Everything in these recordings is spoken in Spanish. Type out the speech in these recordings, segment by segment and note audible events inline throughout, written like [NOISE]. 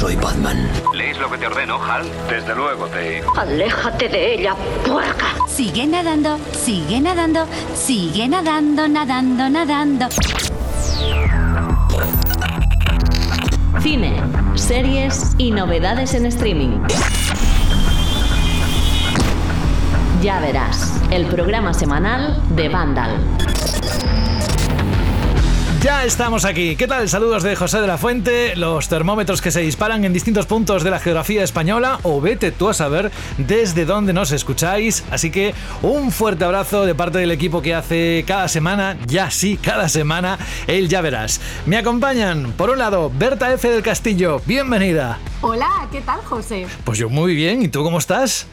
soy Batman. ¿Lees lo que te ordeno, Hal? Desde luego, Dave. Aléjate de ella, puerca. Sigue nadando, sigue nadando, sigue nadando, nadando, nadando. Cine, series y novedades en streaming. Ya verás, el programa semanal de Vandal. Ya estamos aquí. ¿Qué tal? Saludos de José de la Fuente, los termómetros que se disparan en distintos puntos de la geografía española o vete tú a saber desde dónde nos escucháis. Así que un fuerte abrazo de parte del equipo que hace cada semana, ya sí, cada semana, el ya verás. Me acompañan, por un lado, Berta F. del Castillo, bienvenida. Hola, ¿qué tal, José? Pues yo muy bien, ¿y tú cómo estás?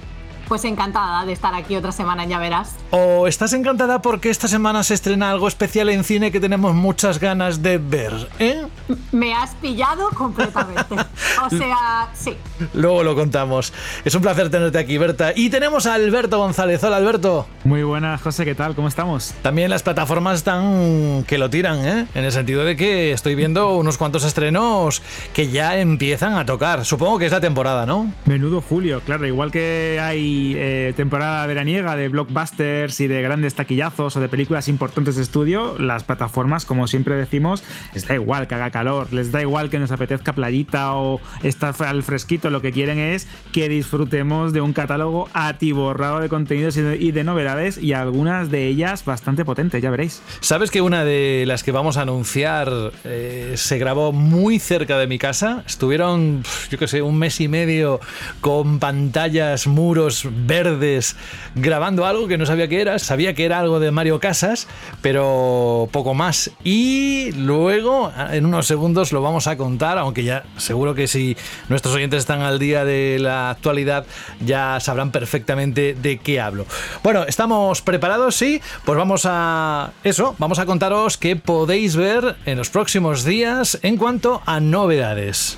Pues encantada de estar aquí otra semana, ya verás. ¿O estás encantada porque esta semana se estrena algo especial en cine que tenemos muchas ganas de ver? ¿eh? Me has pillado completamente. [LAUGHS] o sea, sí. Luego lo contamos. Es un placer tenerte aquí, Berta. Y tenemos a Alberto González. Hola, Alberto. Muy buenas, José, ¿qué tal? ¿Cómo estamos? También las plataformas están que lo tiran, ¿eh? En el sentido de que estoy viendo unos cuantos estrenos que ya empiezan a tocar. Supongo que es la temporada, ¿no? Menudo julio, claro. Igual que hay eh, temporada veraniega de blockbusters y de grandes taquillazos o de películas importantes de estudio, las plataformas, como siempre decimos, les da igual que haga calor, les da igual que nos apetezca playita o estar al fresquito, lo que quieren es que disfrutemos de un catálogo atiborrado de contenidos y de, novedades y algunas de ellas bastante potentes, ya veréis. ¿Sabes que una de las que vamos a anunciar eh, se grabó muy cerca de mi casa? Estuvieron, yo qué sé, un mes y medio con pantallas, muros verdes grabando algo que no sabía qué era. Sabía que era algo de Mario Casas, pero poco más. Y luego, en unos segundos, lo vamos a contar, aunque ya seguro que si nuestros oyentes están al día de la actualidad, ya sabrán perfectamente de qué hablo. Bueno, ¿estamos preparados? Sí, pues vamos a eso, vamos a contaros qué podéis ver en los próximos días en cuanto a novedades.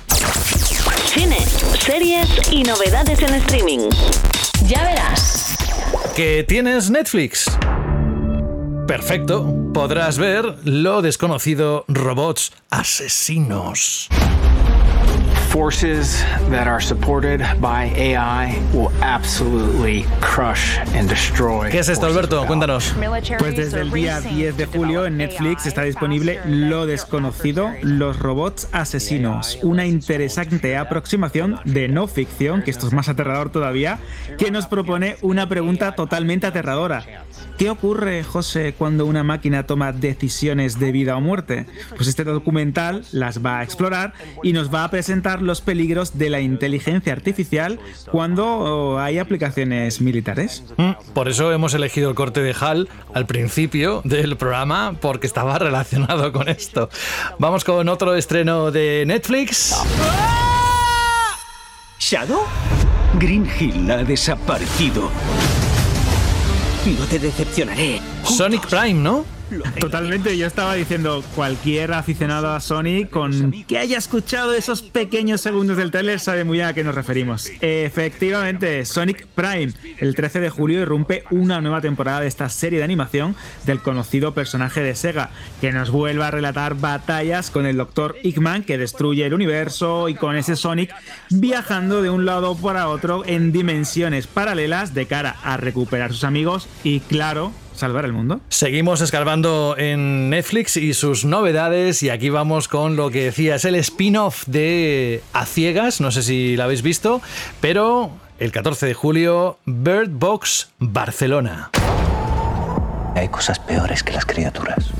Cine, series y novedades en streaming. Ya verás. ¿Que tienes Netflix? Perfecto, podrás ver lo desconocido Robots Asesinos. Forces that are supported by AI will absolutely crush and destroy. ¿Qué es esto, Alberto? Cuéntanos. Pues desde el día 10 de julio en Netflix está disponible Lo desconocido, los robots asesinos, una interesante aproximación de no ficción, que esto es más aterrador todavía, que nos propone una pregunta totalmente aterradora. ¿Qué ocurre, José, cuando una máquina toma decisiones de vida o muerte? Pues este documental las va a explorar y nos va a presentar los peligros de la inteligencia artificial cuando oh, hay aplicaciones militares. Mm, por eso hemos elegido el corte de HAL al principio del programa, porque estaba relacionado con esto. Vamos con otro estreno de Netflix. ¿Shadow? Green Hill ha desaparecido. No te decepcionaré. Sonic Prime, ¿no? Totalmente, yo estaba diciendo, cualquier aficionado a Sonic con que haya escuchado esos pequeños segundos del trailer sabe muy bien a qué nos referimos. Efectivamente, Sonic Prime, el 13 de julio irrumpe una nueva temporada de esta serie de animación del conocido personaje de Sega, que nos vuelve a relatar batallas con el Dr. Eggman que destruye el universo y con ese Sonic viajando de un lado para otro en dimensiones paralelas de cara a recuperar sus amigos y claro, salvar el mundo. Seguimos escarbando en Netflix y sus novedades y aquí vamos con lo que decías, el spin-off de A Ciegas, no sé si lo habéis visto, pero el 14 de julio, Bird Box Barcelona. Hay cosas peores que las criaturas.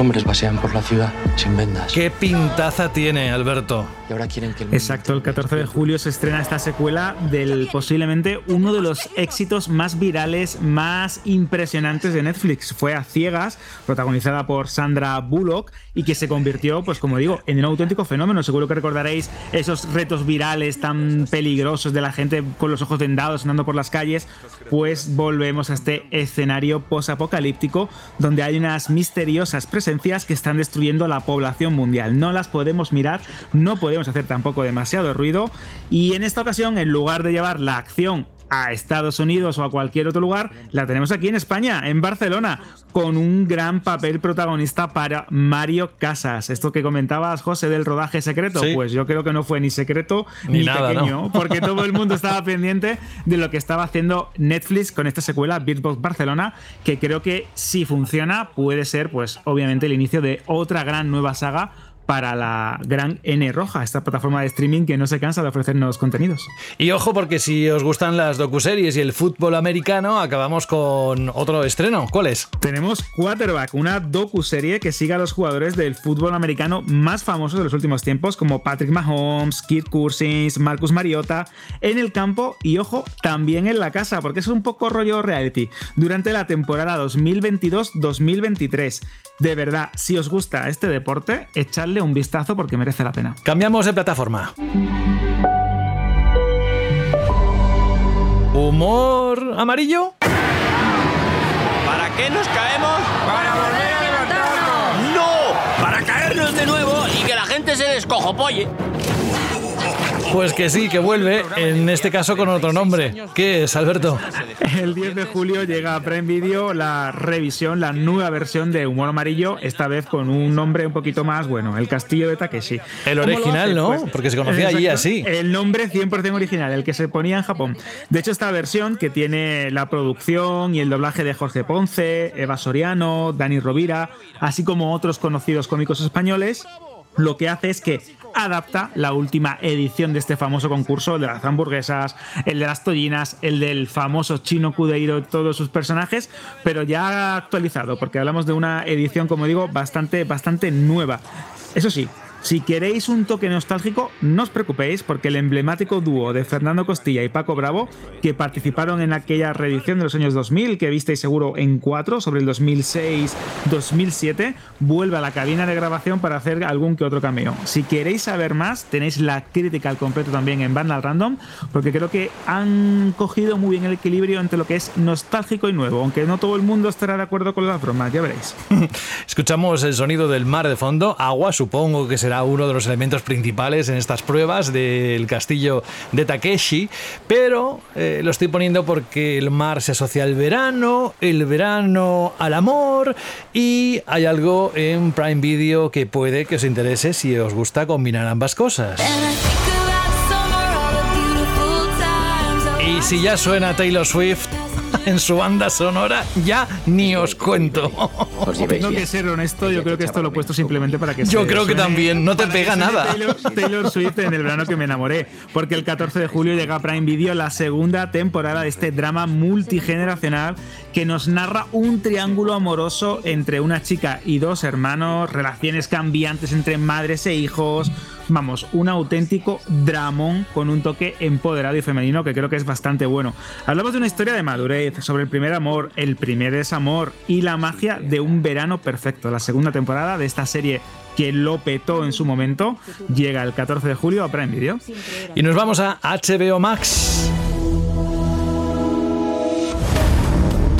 Hombres pasean por la ciudad sin vendas. ¿Qué pintaza tiene, Alberto? Y ahora quieren que el Exacto, el 14 de julio se estrena esta secuela del posiblemente uno de los éxitos más virales, más impresionantes de Netflix. Fue a ciegas, protagonizada por Sandra Bullock y que se convirtió, pues como digo, en un auténtico fenómeno. Seguro que recordaréis esos retos virales tan peligrosos de la gente con los ojos vendados andando por las calles. Pues volvemos a este escenario posapocalíptico donde hay unas misteriosas que están destruyendo la población mundial. No las podemos mirar, no podemos hacer tampoco demasiado ruido y en esta ocasión, en lugar de llevar la acción a Estados Unidos o a cualquier otro lugar, la tenemos aquí en España, en Barcelona, con un gran papel protagonista para Mario Casas. Esto que comentabas, José, del rodaje secreto, Sí. pues yo creo que no fue ni secreto ni, Ni nada, pequeño, ¿no? porque [LAUGHS] todo el mundo estaba pendiente de lo que estaba haciendo Netflix con esta secuela Beatbox Barcelona, que creo que si funciona puede ser, pues obviamente, el inicio de otra gran nueva saga para la gran N Roja, esta plataforma de streaming que no se cansa de ofrecernos contenidos. Y ojo, porque si os gustan las docuseries y el fútbol americano, acabamos con otro estreno. ¿Cuál es? Tenemos Quarterback, una docu-serie que sigue a los jugadores del fútbol americano más famosos de los últimos tiempos, como Patrick Mahomes, Kirk Cousins, Marcus Mariota, en el campo y, ojo, también en la casa, porque es un poco rollo reality, durante la temporada 2022-2023. De verdad, si os gusta este deporte, echadle un vistazo porque merece la pena. Cambiamos de plataforma. ¿Humor amarillo? ¿Para qué nos caemos? ¡Para volver a levantarnos! ¡No! ¡Para caernos de nuevo y que la gente se descojopolle! Pues que sí, que vuelve, en este caso con otro nombre. ¿Qué es, Alberto? El 10 de julio llega a Prime Video la revisión, la nueva versión de Humor Amarillo, esta vez con un nombre un poquito más, bueno, El Castillo de Takeshi. El ¿Cómo lo original? ¿no? Porque se conocía allí así. El nombre 100% original, el que se ponía en Japón. De hecho, esta versión que tiene la producción y el doblaje de Jorge Ponce, Eva Soriano, Dani Rovira, así como otros conocidos cómicos españoles, lo que hace es que adapta la última edición de este famoso concurso, el de las hamburguesas, el de las tollinas, el del famoso chino Cudeiro y todos sus personajes, pero ya actualizado, porque hablamos de una edición, como digo, bastante, bastante nueva. Eso sí, si queréis un toque nostálgico, no os preocupéis, porque el emblemático dúo de Fernando Costilla y Paco Bravo, que participaron en aquella reedición de los años 2000, que visteis seguro en 4, sobre el 2006-2007, vuelve a la cabina de grabación para hacer algún que otro cameo. Si queréis saber más, tenéis la crítica al completo también en Vandal Random, porque creo que han cogido muy bien el equilibrio entre lo que es nostálgico y nuevo, aunque no todo el mundo estará de acuerdo con las bromas, ya veréis. [LAUGHS] Escuchamos el sonido del mar de fondo, agua, supongo que será uno de los elementos principales en estas pruebas del castillo de Takeshi, pero eh, lo estoy poniendo porque el mar se asocia al verano, el verano al amor y hay algo en Prime Video que puede que os interese si os gusta combinar ambas cosas. Y si ya suena Taylor Swift en su banda sonora, ya ni os cuento. Tengo que ser honesto, yo creo que esto lo he puesto simplemente para que Yo creo que también, no te pega nada. Taylor, Taylor Swift en el verano que me enamoré, porque el 14 de julio llega a Prime Video la segunda temporada de este drama multigeneracional que nos narra un triángulo amoroso entre una chica y dos hermanos, relaciones cambiantes entre madres e hijos. Vamos, un auténtico dramón con un toque empoderado y femenino que creo que es bastante bueno. Hablamos de una historia de madurez, sobre el primer amor, el primer desamor y la magia de un verano perfecto. La segunda temporada de esta serie que lo petó en su momento llega el 14 de julio a Prime Video. Y nos vamos a HBO Max.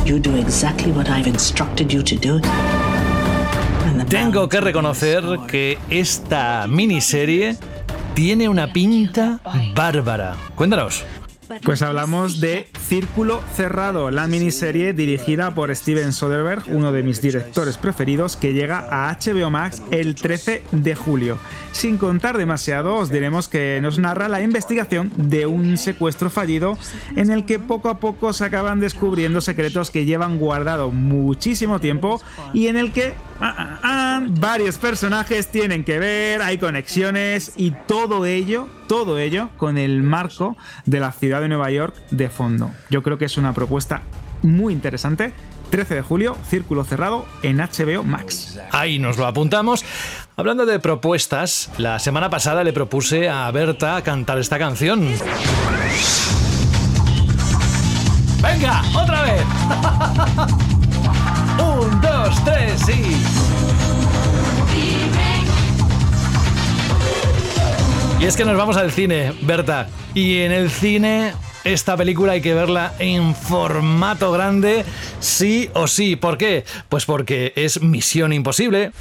You do exactly what I've instructed you to do. Tengo que reconocer que esta miniserie tiene una pinta bárbara. Cuéntanos. Pues hablamos de Círculo Cerrado, la miniserie dirigida por Steven Soderbergh, uno de mis directores preferidos, que llega a HBO Max el 13 de julio. Sin contar demasiado, os diremos que nos narra la investigación de un secuestro fallido en el que poco a poco se acaban descubriendo secretos que llevan guardado muchísimo tiempo y en el que ah, ah, ah, varios personajes tienen que ver, hay conexiones y todo ello, todo ello con el marco de la ciudad de Nueva York de fondo. Yo creo que es una propuesta muy interesante. 13 de julio, Círculo Cerrado en HBO Max. Ahí nos lo apuntamos. Hablando de propuestas, la semana pasada le propuse a Berta cantar esta canción. ¡Venga! ¡Otra vez! [LAUGHS] Y. Y es que nos vamos al cine, Berta. Y en el cine, esta película hay que verla en formato grande, sí o sí. ¿Por qué? Pues porque es Misión Imposible.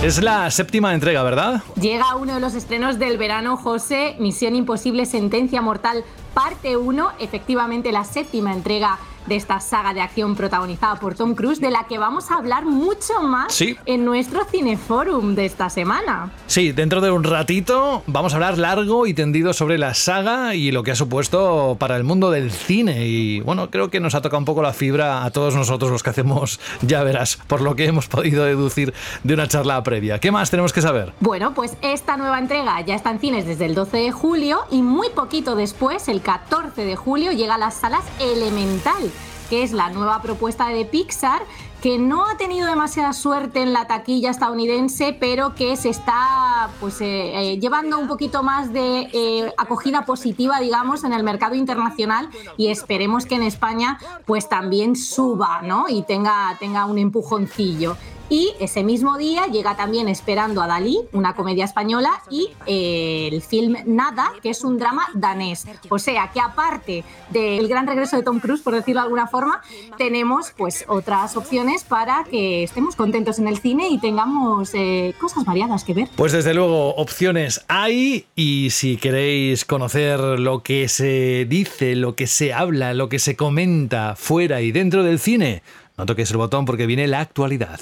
Es la séptima entrega, ¿verdad? Llega uno de los estrenos del verano, José, Misión Imposible, Sentencia Mortal, parte 1, efectivamente la séptima entrega de esta saga de acción protagonizada por Tom Cruise, de la que vamos a hablar mucho más en nuestro Cineforum de esta semana. Sí, dentro de un ratito vamos a hablar largo y tendido sobre la saga y lo que ha supuesto para el mundo del cine. Y bueno, creo que nos ha tocado un poco la fibra a todos nosotros los que hacemos, [LAUGHS] ya verás, por lo que hemos podido deducir de una charla previa. ¿Qué más tenemos que saber? Bueno, pues esta nueva entrega ya está en cines desde el 12 de julio y muy poquito después, el 14 de julio, llega a las salas Elemental que es la nueva propuesta de Pixar, que no ha tenido demasiada suerte en la taquilla estadounidense, pero que se está pues, eh, eh, llevando un poquito más de eh, acogida positiva, digamos, en el mercado internacional y esperemos que en España pues también suba ¿no? y tenga, tenga un empujoncillo. Y ese mismo día llega también Esperando a Dalí, una comedia española, y eh, el film Nada, que es un drama danés. O sea que aparte del gran regreso de Tom Cruise, por decirlo de alguna forma, tenemos pues otras opciones para que estemos contentos en el cine y tengamos eh, cosas variadas que ver. Pues desde luego, opciones hay y si queréis conocer lo que se dice, lo que se habla, lo que se comenta fuera y dentro del cine, no toques el botón porque viene la actualidad.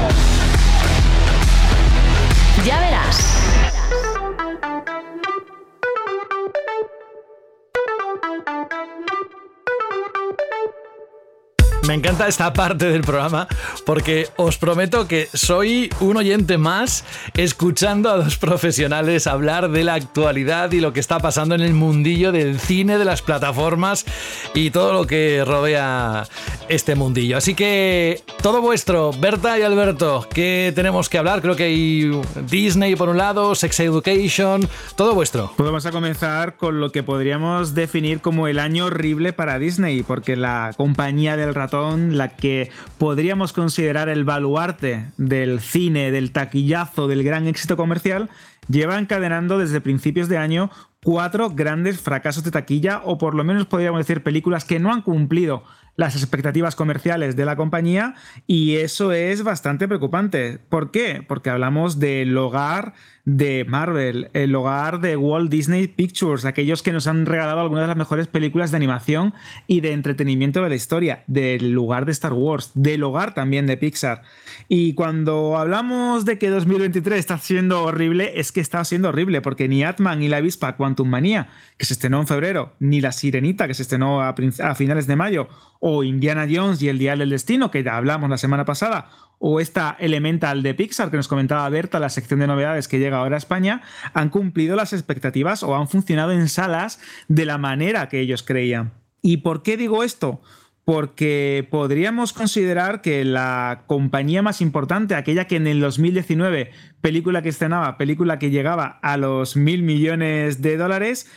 Ya Me encanta esta parte del programa porque os prometo que soy un oyente más escuchando a dos profesionales hablar de la actualidad y lo que está pasando en el mundillo del cine, de las plataformas y todo lo que rodea este mundillo. Así que todo vuestro, Berta y Alberto, ¿qué tenemos que hablar? Creo que hay Disney por un lado, Sex Education, todo vuestro. Pues vamos a comenzar con lo que podríamos definir como el año horrible para Disney, porque la compañía del ratón la que podríamos considerar el baluarte del cine, del taquillazo, del gran éxito comercial, lleva encadenando desde principios de año cuatro grandes fracasos de taquilla, o por lo menos podríamos decir películas que no han cumplido las expectativas comerciales de la compañía y eso es bastante preocupante. ¿Por qué? Porque hablamos del hogar de Marvel, el hogar de Walt Disney Pictures, aquellos que nos han regalado algunas de las mejores películas de animación y de entretenimiento de la historia, del lugar de Star Wars, del hogar también de Pixar. Y cuando hablamos de que 2023 está siendo horrible, es que está siendo horrible, porque ni Atman ni la avispa Quantum Manía, que se estrenó en febrero, ni La Sirenita, que se estrenó a, finales de mayo, o Indiana Jones y El Dial del Destino, que ya hablamos la semana pasada, o esta Elemental de Pixar que nos comentaba Berta, la sección de novedades que llega ahora a España, han cumplido las expectativas o han funcionado en salas de la manera que ellos creían. ¿Y por qué digo esto? porque podríamos considerar que la compañía más importante, aquella que en el 2019, película que estrenaba, película que llegaba a los mil millones de dólares,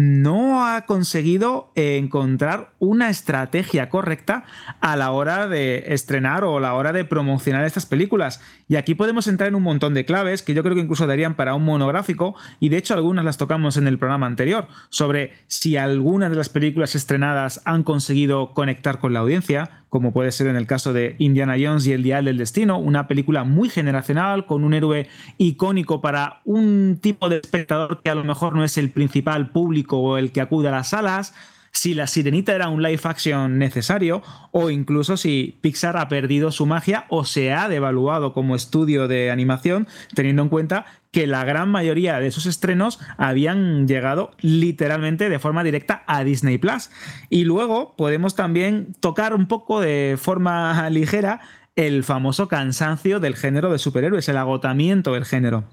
no ha conseguido encontrar una estrategia correcta a la hora de estrenar o a la hora de promocionar estas películas. Y aquí podemos entrar en un montón de claves que yo creo que incluso darían para un monográfico, y de hecho algunas las tocamos en el programa anterior, sobre si algunas de las películas estrenadas han conseguido conectar con la audiencia, como puede ser en el caso de Indiana Jones y el Dial del Destino, una película muy generacional, con un héroe icónico para un tipo de espectador que a lo mejor no es el principal público o el que acude a las salas, si la sirenita era un live action necesario o incluso si Pixar ha perdido su magia o se ha devaluado como estudio de animación, teniendo en cuenta que la gran mayoría de esos estrenos habían llegado literalmente de forma directa a Disney Plus. Y luego podemos también tocar un poco de forma [LAUGHS] ligera el famoso cansancio del género de superhéroes, el agotamiento del género.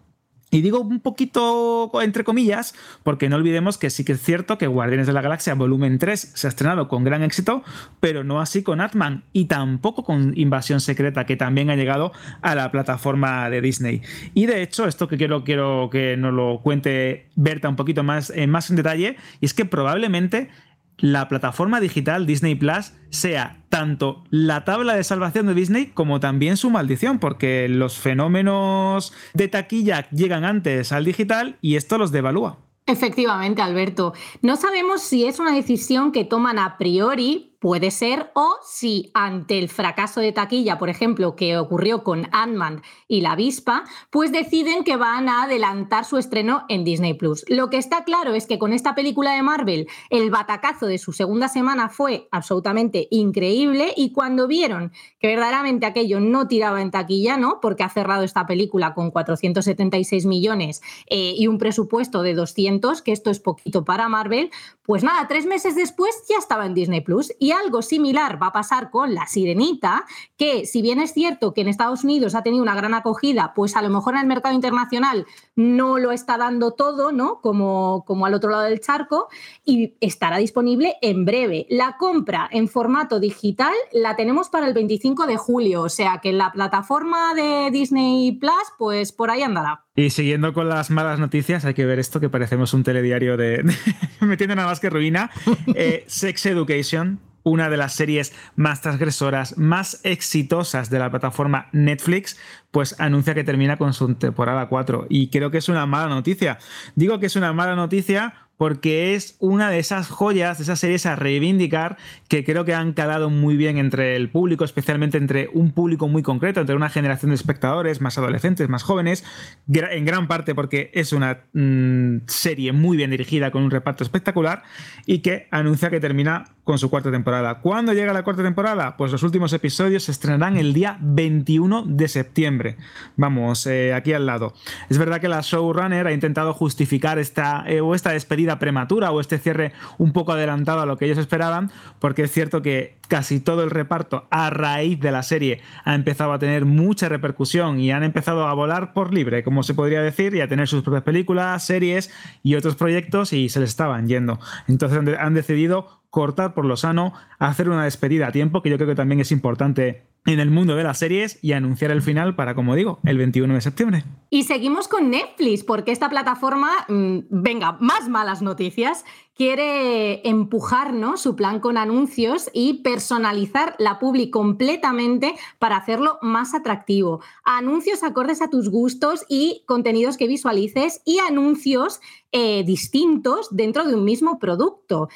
Y digo un poquito entre comillas, porque no olvidemos que sí que es cierto que Guardianes de la Galaxia Volumen 3 se ha estrenado con gran éxito, pero no así con Atman y tampoco con Invasión Secreta, que también ha llegado a la plataforma de Disney. Y de hecho, esto que quiero, quiero que nos lo cuente Berta un poquito más, eh, más en detalle, y es que probablemente la plataforma digital Disney Plus sea tanto la tabla de salvación de Disney como también su maldición, porque los fenómenos de taquilla llegan antes al digital y esto los devalúa. Efectivamente, Alberto. No sabemos si es una decisión que toman a priori puede ser, o si ante el fracaso de taquilla, por ejemplo, que ocurrió con Ant-Man y la avispa, pues deciden que van a adelantar su estreno en Disney Plus. Lo que está claro es que con esta película de Marvel, el batacazo de su segunda semana fue absolutamente increíble y cuando vieron que verdaderamente aquello no tiraba en taquilla, ¿no? Porque ha cerrado esta película con 476 millones eh, y un presupuesto de 200, que esto es poquito para Marvel, pues nada, tres meses después ya estaba en Disney Plus. Y algo similar va a pasar con La Sirenita, que si bien es cierto que en Estados Unidos ha tenido una gran acogida, pues a lo mejor en el mercado internacional no lo está dando todo, ¿no? Como, como al otro lado del charco, y estará disponible en breve. La compra en formato digital la tenemos para el 25 de julio, o sea que en la plataforma de Disney Plus, pues por ahí andará. Y siguiendo con las malas noticias, hay que ver esto que parecemos un telediario de. [LAUGHS] metiendo nada más que ruina. Eh, Sex Education, una de las series más transgresoras, más exitosas de la plataforma Netflix, pues anuncia que termina con su temporada 4. Y creo que es una mala noticia. Digo que es una mala noticia porque es una de esas joyas, de esas series a reivindicar que creo que han calado muy bien entre el público, especialmente entre un público muy concreto, entre una generación de espectadores más adolescentes, más jóvenes, en gran parte porque es una mm, serie muy bien dirigida con un reparto espectacular y que anuncia que termina con su cuarta temporada. ¿Cuándo llega la cuarta temporada? Pues los últimos episodios se estrenarán el día 21 de septiembre. Vamos, eh, aquí al lado. Es verdad que la showrunner ha intentado justificar esta, eh, o esta despedida prematura o este cierre un poco adelantado a lo que ellos esperaban, porque es cierto que casi todo el reparto a raíz de la serie ha empezado a tener mucha repercusión y han empezado a volar por libre, como se podría decir, y a tener sus propias películas, series y otros proyectos y se les estaban yendo. Entonces han decidido cortar por lo sano, hacer una despedida a tiempo, que yo creo que también es importante en el mundo de las series y anunciar el final para, como digo, el 21 de septiembre. Y seguimos con Netflix, porque esta plataforma, mm, venga, más malas noticias, quiere empujarnos su plan con anuncios y personalizar la publi completamente para hacerlo más atractivo. Anuncios acordes a tus gustos y contenidos que visualices y anuncios eh, distintos dentro de un mismo producto.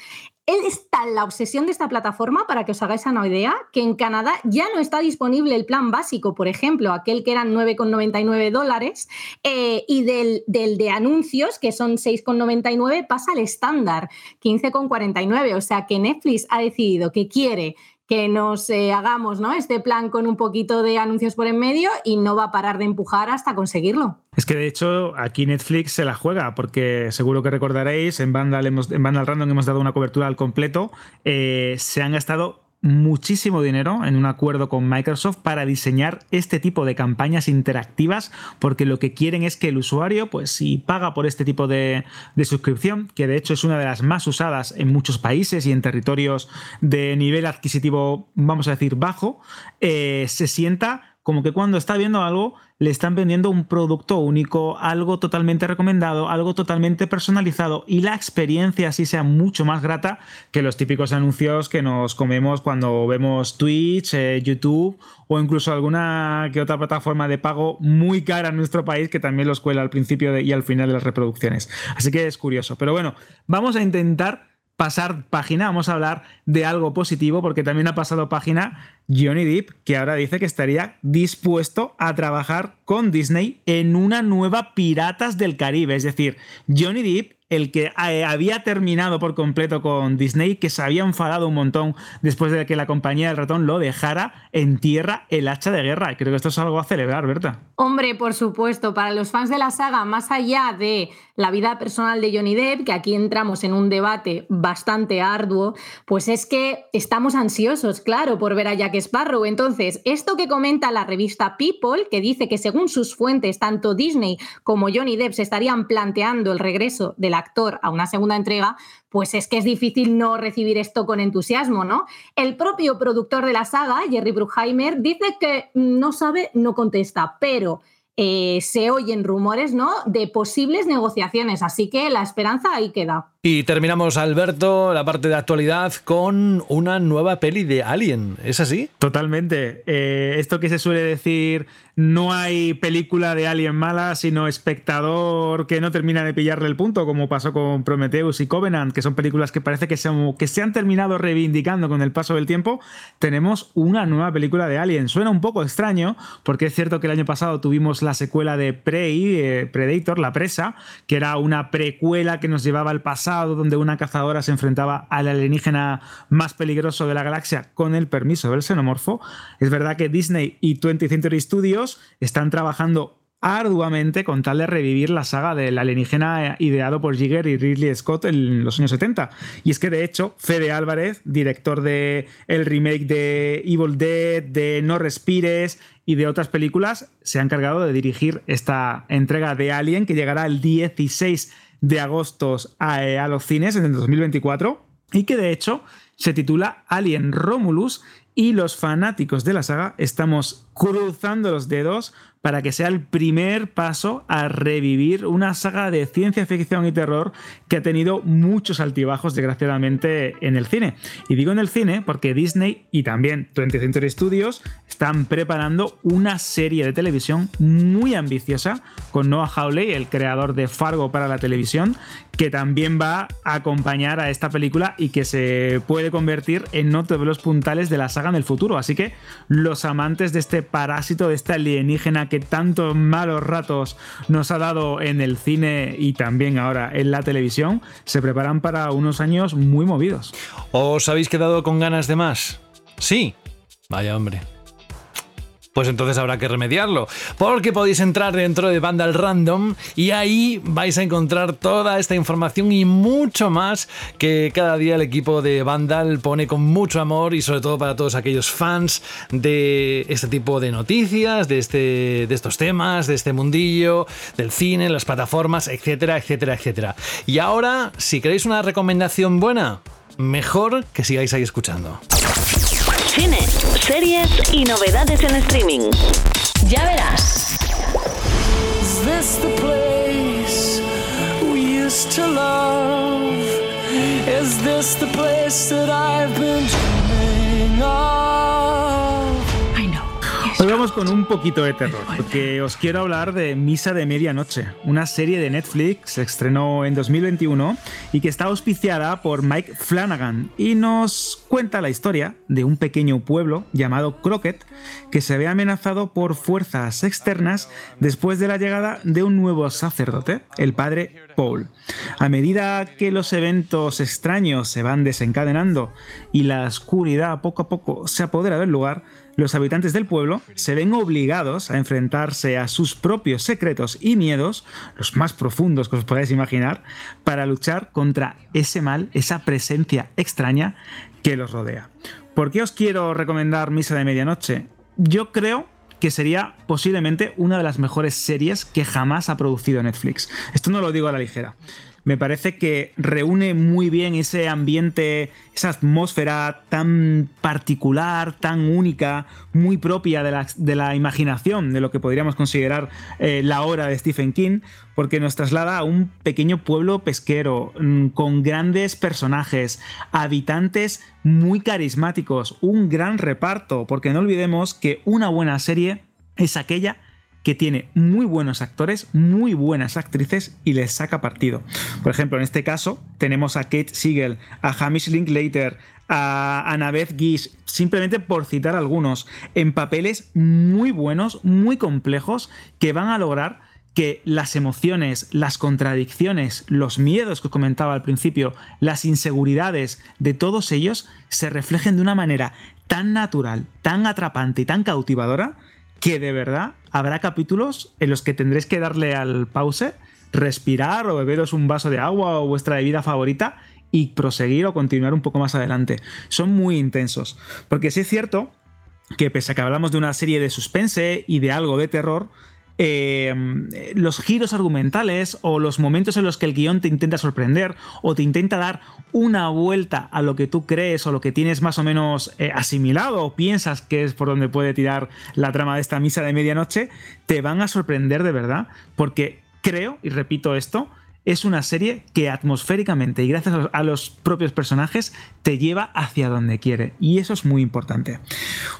Es tal la obsesión de esta plataforma, para que os hagáis una idea, que en Canadá ya no está disponible el plan básico, por ejemplo, aquel que eran 9,99 dólares, eh, y del, del, de anuncios, que son 6,99, pasa al estándar, 15,49. O sea que Netflix ha decidido que quiere que nos eh, hagamos ¿no? este plan con un poquito de anuncios por en medio y no va a parar de empujar hasta conseguirlo. Es que de hecho aquí Netflix se la juega, porque seguro que recordaréis, en Vandal, hemos, en Vandal Random hemos dado una cobertura al completo, eh, se han gastado muchísimo dinero en un acuerdo con Microsoft para diseñar este tipo de campañas interactivas porque lo que quieren es que el usuario pues si paga por este tipo de, suscripción que de hecho es una de las más usadas en muchos países y en territorios de nivel adquisitivo vamos a decir bajo eh, se sienta como que cuando está viendo algo le están vendiendo un producto único, algo totalmente recomendado, algo totalmente personalizado y la experiencia así sea mucho más grata que los típicos anuncios que nos comemos cuando vemos Twitch, eh, YouTube o incluso alguna que otra plataforma de pago muy cara en nuestro país que también los cuela al principio y al final de las reproducciones. Así que es curioso. Pero bueno, vamos a intentar pasar página, vamos a hablar de algo positivo, porque también ha pasado página Johnny Depp, que ahora dice que estaría dispuesto a trabajar con Disney en una nueva Piratas del Caribe. Es decir, Johnny Depp el que eh, había terminado por completo con Disney, que se había enfadado un montón después de que la compañía del ratón lo dejara en tierra el hacha de guerra. Creo que esto es algo a celebrar, Berta. Hombre, por supuesto, para los fans de la saga, más allá de la vida personal de Johnny Depp, que aquí entramos en un debate bastante arduo, pues es que estamos ansiosos, claro, por ver a Jack Sparrow. Entonces, esto que comenta la revista People, que dice que según sus fuentes, tanto Disney como Johnny Depp se estarían planteando el regreso de la actor a una segunda entrega, pues es que es difícil no recibir esto con entusiasmo, ¿no? El propio productor de la saga, Jerry Bruckheimer, dice que no sabe, no contesta, pero eh, se oyen rumores, ¿no? De posibles negociaciones, así que la esperanza ahí queda. Y terminamos, Alberto, la parte de actualidad con una nueva peli de Alien. ¿Es así? Totalmente. Eh, esto que se suele decir, no hay película de Alien mala, sino espectador que no termina de pillarle el punto, como pasó con Prometheus y Covenant, que son películas que parece que se, han, terminado reivindicando con el paso del tiempo. Tenemos una nueva película de Alien. Suena un poco extraño, porque es cierto que el año pasado tuvimos la secuela de Prey, eh, Predator, La Presa, que era una precuela que nos llevaba al pasado donde una cazadora se enfrentaba al alienígena más peligroso de la galaxia con el permiso del xenomorfo. Es verdad que Disney y 20th Century Studios están trabajando arduamente con tal de revivir la saga del alienígena ideado por Jigger y Ridley Scott en los años 70. Y es que de hecho, Fede Álvarez, director de el remake de Evil Dead, de No Respires y de otras películas, se ha encargado de dirigir esta entrega de Alien que llegará el 16 de agosto a, los cines en el 2024 y que de hecho se titula Alien Romulus y los fanáticos de la saga estamos cruzando los dedos para que sea el primer paso a revivir una saga de ciencia ficción y terror que ha tenido muchos altibajos, desgraciadamente, en el cine. Y digo en el cine porque Disney y también 20th Century Studios están preparando una serie de televisión muy ambiciosa con Noah Hawley, el creador de Fargo para la televisión, que también va a acompañar a esta película y que se puede convertir en otro de los puntales de la saga en el futuro. Así que los amantes de este parásito, de este alienígena que tantos malos ratos nos ha dado en el cine y también ahora en la televisión, se preparan para unos años muy movidos. ¿Os habéis quedado con ganas de más? Sí. Vaya hombre pues entonces habrá que remediarlo. Porque podéis entrar dentro de Vandal Random y ahí vais a encontrar toda esta información y mucho más que cada día el equipo de Vandal pone con mucho amor y sobre todo para todos aquellos fans de este tipo de noticias, de, este, de estos temas, de este mundillo, del cine, las plataformas, etcétera, etcétera, etcétera. Y ahora, si queréis una recomendación buena, mejor que sigáis ahí escuchando. Cine, series y novedades en streaming. Ya verás. Is this the place we used to love? Is this the place that I've been dreaming of? Hoy vamos con un poquito de terror, porque os quiero hablar de Misa de Medianoche, una serie de Netflix, se estrenó en 2021 y que está auspiciada por Mike Flanagan y nos cuenta la historia de un pequeño pueblo llamado Crockett que se ve amenazado por fuerzas externas después de la llegada de un nuevo sacerdote, el padre Paul. A medida que los eventos extraños se van desencadenando y la oscuridad poco a poco se apodera del lugar, los habitantes del pueblo se ven obligados a enfrentarse a sus propios secretos y miedos, los más profundos que os podáis imaginar, para luchar contra ese mal, esa presencia extraña que los rodea. ¿Por qué os quiero recomendar Misa de Medianoche? Yo creo que sería posiblemente una de las mejores series que jamás ha producido Netflix. Esto no lo digo a la ligera me parece que reúne muy bien ese ambiente, esa atmósfera tan particular, tan única, muy propia de la, de la imaginación de lo que podríamos considerar eh, la obra de Stephen King, porque nos traslada a un pequeño pueblo pesquero mm, con grandes personajes, habitantes muy carismáticos, un gran reparto, porque no olvidemos que una buena serie es aquella que tiene muy buenos actores, muy buenas actrices y les saca partido. Por ejemplo, en este caso tenemos a Kate Siegel, a Hamish Linklater, a Annabeth Gish, simplemente por citar algunos, en papeles muy buenos, muy complejos, que van a lograr que las emociones, las contradicciones, los miedos que os comentaba al principio, las inseguridades de todos ellos se reflejen de una manera tan natural, tan atrapante y tan cautivadora que de verdad habrá capítulos en los que tendréis que darle al pause, respirar o beberos un vaso de agua o vuestra bebida favorita y proseguir o continuar un poco más adelante. Son muy intensos. Porque sí es cierto que pese a que hablamos de una serie de suspense y de algo de terror, eh, los giros argumentales o los momentos en los que el guion te intenta sorprender o te intenta dar una vuelta a lo que tú crees o lo que tienes más o menos eh, asimilado o piensas que es por donde puede tirar la trama de esta misa de medianoche, te van a sorprender de verdad porque creo, y repito esto, es una serie que atmosféricamente y gracias a los propios personajes te lleva hacia donde quiere. Y eso es muy importante.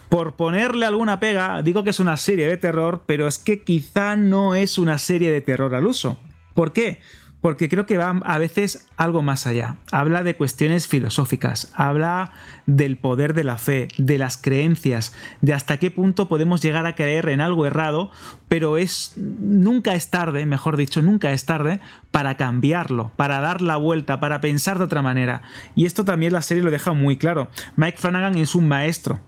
Por ponerle alguna pega, digo que es una serie de terror, pero es que quizá no es una serie de terror al uso. ¿Por qué? Porque creo que va a veces algo más allá. Habla de cuestiones filosóficas, habla del poder de la fe, de las creencias, de hasta qué punto podemos llegar a creer en algo errado, pero es nunca es tarde, mejor dicho, nunca es tarde para cambiarlo, para dar la vuelta, para pensar de otra manera. Y esto también la serie lo deja muy claro. Mike Flanagan es un maestro,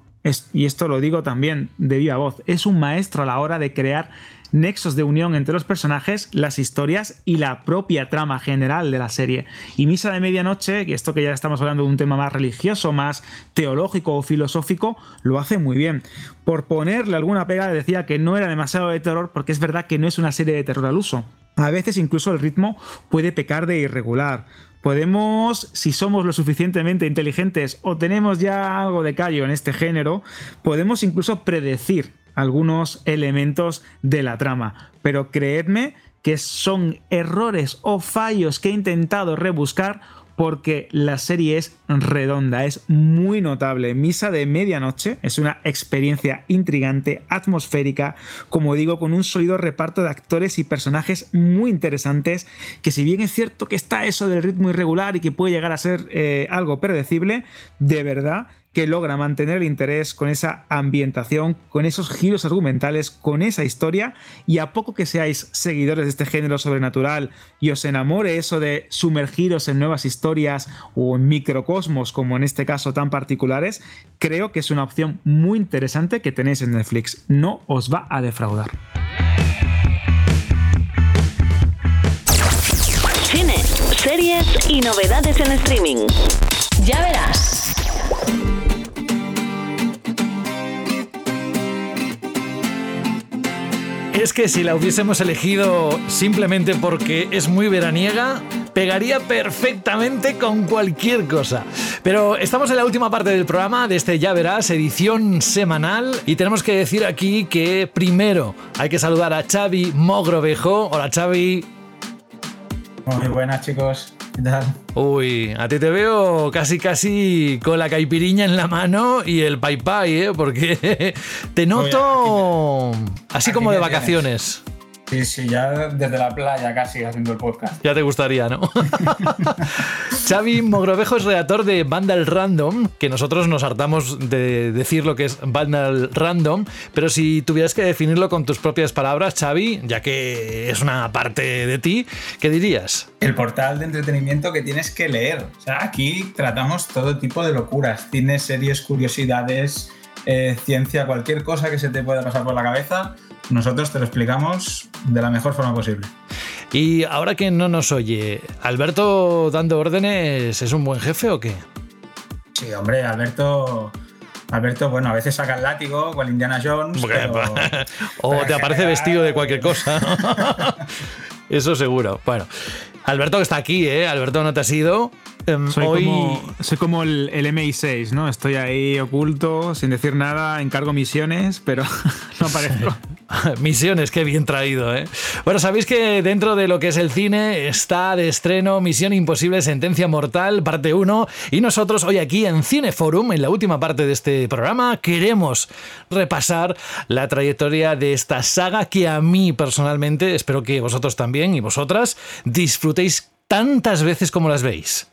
y esto lo digo también de viva voz, es un maestro a la hora de crear nexos de unión entre los personajes, las historias y la propia trama general de la serie. Y Misa de Medianoche, que esto que ya estamos hablando de un tema más religioso, más teológico o filosófico, lo hace muy bien. Por ponerle alguna pega, decía que no era demasiado de terror, porque es verdad que no es una serie de terror al uso. A veces incluso el ritmo puede pecar de irregular. Podemos, si somos lo suficientemente inteligentes o tenemos ya algo de callo en este género, podemos incluso predecir algunos elementos de la trama. Pero creedme que son errores o fallos que he intentado rebuscar porque la serie es redonda, es muy notable. Misa de Medianoche es una experiencia intrigante, atmosférica, como digo, con un sólido reparto de actores y personajes muy interesantes, que si bien es cierto que está eso del ritmo irregular y que puede llegar a ser eh, algo predecible, de verdad que logra mantener el interés con esa ambientación, con esos giros argumentales, con esa historia, y a poco que seáis seguidores de este género sobrenatural y os enamore eso de sumergiros en nuevas historias o en microcosmos, como en este caso tan particulares, creo que es una opción muy interesante que tenéis en Netflix. No os va a defraudar. Cine, series y novedades en streaming. Ya verás. Es que si la hubiésemos elegido simplemente porque es muy veraniega, pegaría perfectamente con cualquier cosa. Pero estamos en la última parte del programa de este Ya Verás, edición semanal, y tenemos que decir aquí que primero hay que saludar a Xavi Mogrovejo. Hola Xavi. Muy buenas chicos. Uy, a ti te veo casi casi con la caipiriña en la mano y el pai pai, ¿eh? Porque [LAUGHS] te noto así como de vacaciones. Sí, sí, ya desde la playa casi haciendo el podcast. Ya te gustaría, ¿no? [LAUGHS] Xavi Mogrovejo es redactor de Vandal Random, que nosotros nos hartamos de decir lo que es Vandal Random, pero si tuvieras que definirlo con tus propias palabras, Xavi, ya que es una parte de ti, ¿qué dirías? El portal de entretenimiento que tienes que leer. O sea, aquí tratamos todo tipo de locuras, cine, series, curiosidades, eh, ciencia, cualquier cosa que se te pueda pasar por la cabeza nosotros te lo explicamos de la mejor forma posible. Y ahora que no nos oye, ¿Alberto dando órdenes es un buen jefe o qué? Sí, hombre, Alberto. Alberto, bueno, a veces saca el látigo con Indiana Jones. [LAUGHS] o te aparece vestido de cualquier cosa. [LAUGHS] Eso seguro. Bueno, Alberto que está aquí, ¿eh? Alberto no te has ido. Em, soy, como, soy como el, el, MI6, ¿no? Estoy ahí oculto, sin decir nada, encargo misiones, pero [LAUGHS] no aparezco. [LAUGHS] Misiones, qué bien traído, ¿eh? Bueno, sabéis que dentro de lo que es el cine está de estreno Misión Imposible, Sentencia Mortal, parte 1. Y nosotros hoy aquí en Cineforum, en la última parte de este programa, queremos repasar la trayectoria de esta saga que a mí personalmente, espero que vosotros también y vosotras, disfrutéis tantas veces como las veis.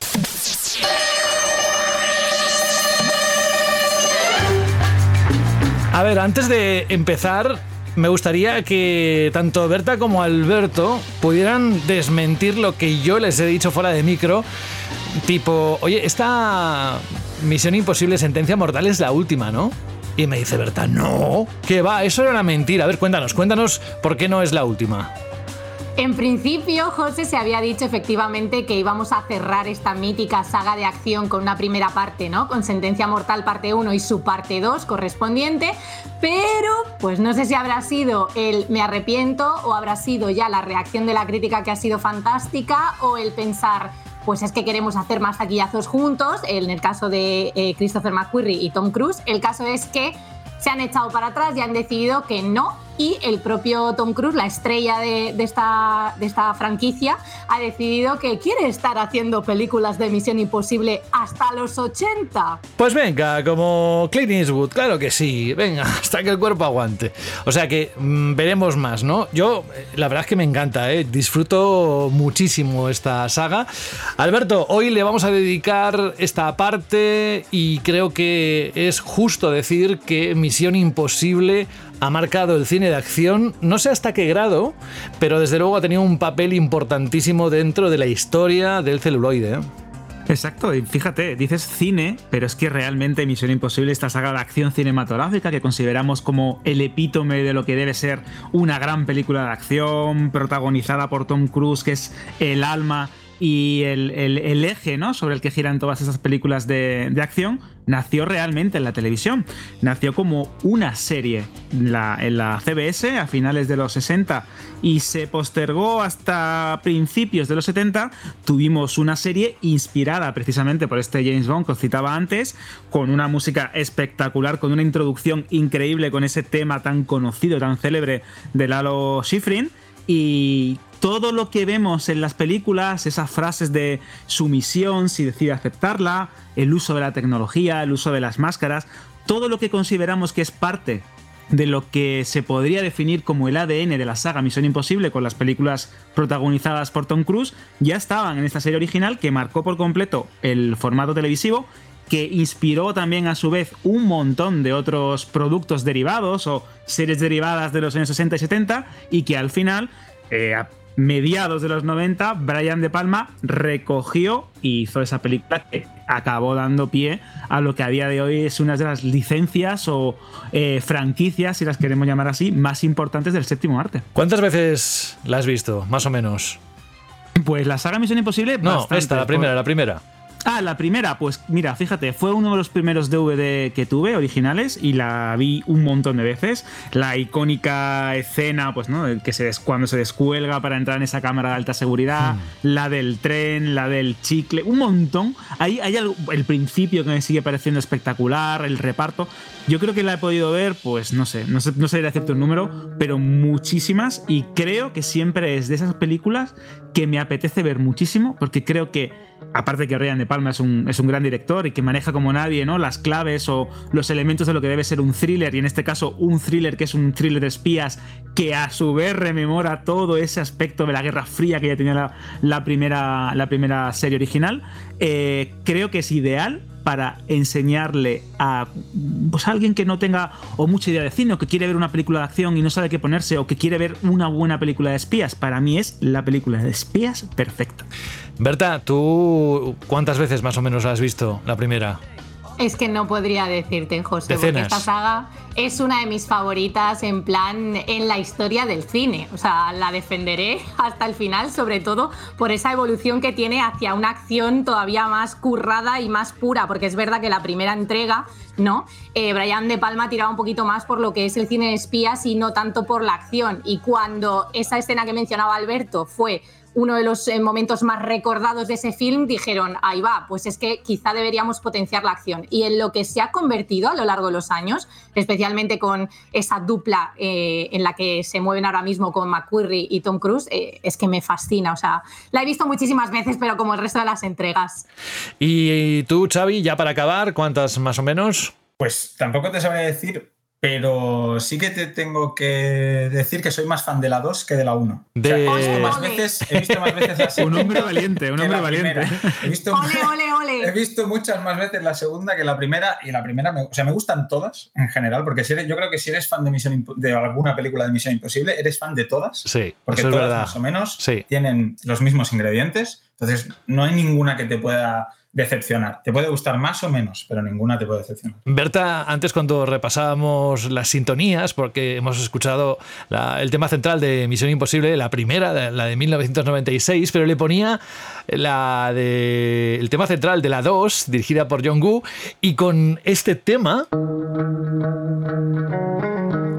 A ver, antes de empezar, me gustaría que tanto Berta como Alberto pudieran desmentir lo que yo les he dicho fuera de micro. Tipo, oye, esta Misión Imposible Sentencia Mortal es la última, ¿no? Y me dice Berta, no, que va, eso era una mentira. A ver, cuéntanos, cuéntanos por qué no es la última. En principio, José se había dicho efectivamente que íbamos a cerrar esta mítica saga de acción con una primera parte, ¿no? Con Sentencia Mortal parte 1 y su parte 2 correspondiente, pero pues no sé si habrá sido el me arrepiento o habrá sido ya la reacción de la crítica que ha sido fantástica o el pensar pues es que queremos hacer más taquillazos juntos, en el caso de eh, Christopher McQuarrie y Tom Cruise, el caso es que se han echado para atrás y han decidido que no, y el propio Tom Cruise, la estrella de, esta franquicia, ha decidido que quiere estar haciendo películas de Misión Imposible hasta los 80. Pues venga, como Clint Eastwood, claro que sí, venga, [LAUGHS] hasta que el cuerpo aguante. O sea que mm, veremos más, ¿no? Yo, eh, la verdad es que me encanta, ¿eh? disfruto muchísimo esta saga. Alberto, hoy le vamos a dedicar esta parte y creo que es justo decir que Misión Imposible ha marcado el cine de acción, no sé hasta qué grado, pero desde luego ha tenido un papel importantísimo dentro de la historia del celuloide. ¿eh? Exacto, y fíjate, dices cine, pero es que realmente Misión Imposible, esta saga de acción cinematográfica que consideramos como el epítome de lo que debe ser una gran película de acción, protagonizada por Tom Cruise, que es el alma y el, eje ¿no? sobre el que giran todas esas películas de, de acción, nació realmente en la televisión. Nació como una serie en la, en la CBS a finales de los 60 y se postergó hasta principios de los 70. Tuvimos una serie inspirada precisamente por este James Bond que os citaba antes, con una música espectacular, con una introducción increíble, con ese tema tan conocido, tan célebre de Lalo Schifrin. Y todo lo que vemos en las películas, esas frases de sumisión, si decide aceptarla, el uso de la tecnología, el uso de las máscaras, todo lo que consideramos que es parte de lo que se podría definir como el ADN de la saga Misión Imposible con las películas protagonizadas por Tom Cruise, ya estaban en esta serie original que marcó por completo el formato televisivo que inspiró también a su vez un montón de otros productos derivados o series derivadas de los años 60 y 70 y que al final, eh, mediados de los 90, Brian De Palma recogió y hizo esa película que acabó dando pie a lo que a día de hoy es una de las licencias o eh, franquicias, si las queremos llamar así, más importantes del séptimo arte. ¿Cuántas veces la has visto, más o menos? Pues la saga Misión Imposible. No, bastante. esta, la primera, la primera. Ah, la primera, pues mira, fíjate, fue uno de los primeros DVD que tuve originales y la vi un montón de veces. La icónica escena, pues, ¿no? Que se des- cuando se descuelga para entrar en esa cámara de alta seguridad, la del tren, la del chicle, un montón. Ahí hay algo, el principio que me sigue pareciendo espectacular, el reparto. Yo creo que la he podido ver, pues no sé, no sé, no sé decirte un número, pero muchísimas y creo que siempre es de esas películas que me apetece ver muchísimo porque creo que aparte que Ryan De Palma es un, es un gran director y que maneja como nadie ¿no? las claves o los elementos de lo que debe ser un thriller, y en este caso un thriller que es un thriller de espías que a su vez rememora todo ese aspecto de la Guerra Fría que ya tenía la, primera, la primera serie original, eh, creo que es ideal para enseñarle a, pues, alguien que no tenga o mucha idea de cine o que quiere ver una película de acción y no sabe qué ponerse o que quiere ver una buena película de espías. Para mí es la película de espías perfecta. Berta, ¿tú cuántas veces más o menos has visto la primera? Es que no podría decirte, José, porque Decenas. esta saga es una de mis favoritas en plan en la historia del cine. O sea, la defenderé [LAUGHS] hasta el final, sobre todo por esa evolución que tiene hacia una acción todavía más currada y más pura, porque es verdad que la primera entrega, ¿no? Eh, Brian De Palma tiraba un poquito más por lo que es el cine de espías y no tanto por la acción. Y cuando esa escena que mencionaba Alberto fue uno de los eh, momentos más recordados de ese film, dijeron, ahí va, pues es que quizá deberíamos potenciar la acción. Y en lo que se ha convertido a lo largo de los años, especialmente con esa dupla eh, en la que se mueven ahora mismo con McQuarrie y Tom Cruise, eh, es que me fascina. O sea, la he visto muchísimas veces, pero como el resto de las entregas. Y tú, Xavi, ya para acabar, ¿cuántas más o menos? Pues tampoco te sabría decir, pero sí que te tengo que decir que soy más fan de la 2 que de la 1. De- he, visto más veces, he visto más veces la [LAUGHS] Un hombre valiente, un hombre valiente. He visto, Ole, ole, ole. he visto muchas más veces la segunda que la primera y la primera, me, o sea, me gustan todas en general, porque si eres- yo creo que si eres fan de, Misión de alguna película de Misión Imposible, eres fan de todas. Sí, Porque eso es todas verdad. más o menos Sí. tienen los mismos ingredientes. Entonces, no hay ninguna que te pueda decepcionar. Te puede gustar más o menos, pero ninguna te puede decepcionar. Berta, antes cuando repasábamos las sintonías, porque hemos escuchado la- el tema central de Misión Imposible, la primera, la de 1996, pero le ponía la de, el tema central de la 2, dirigida por John Woo, y con este tema,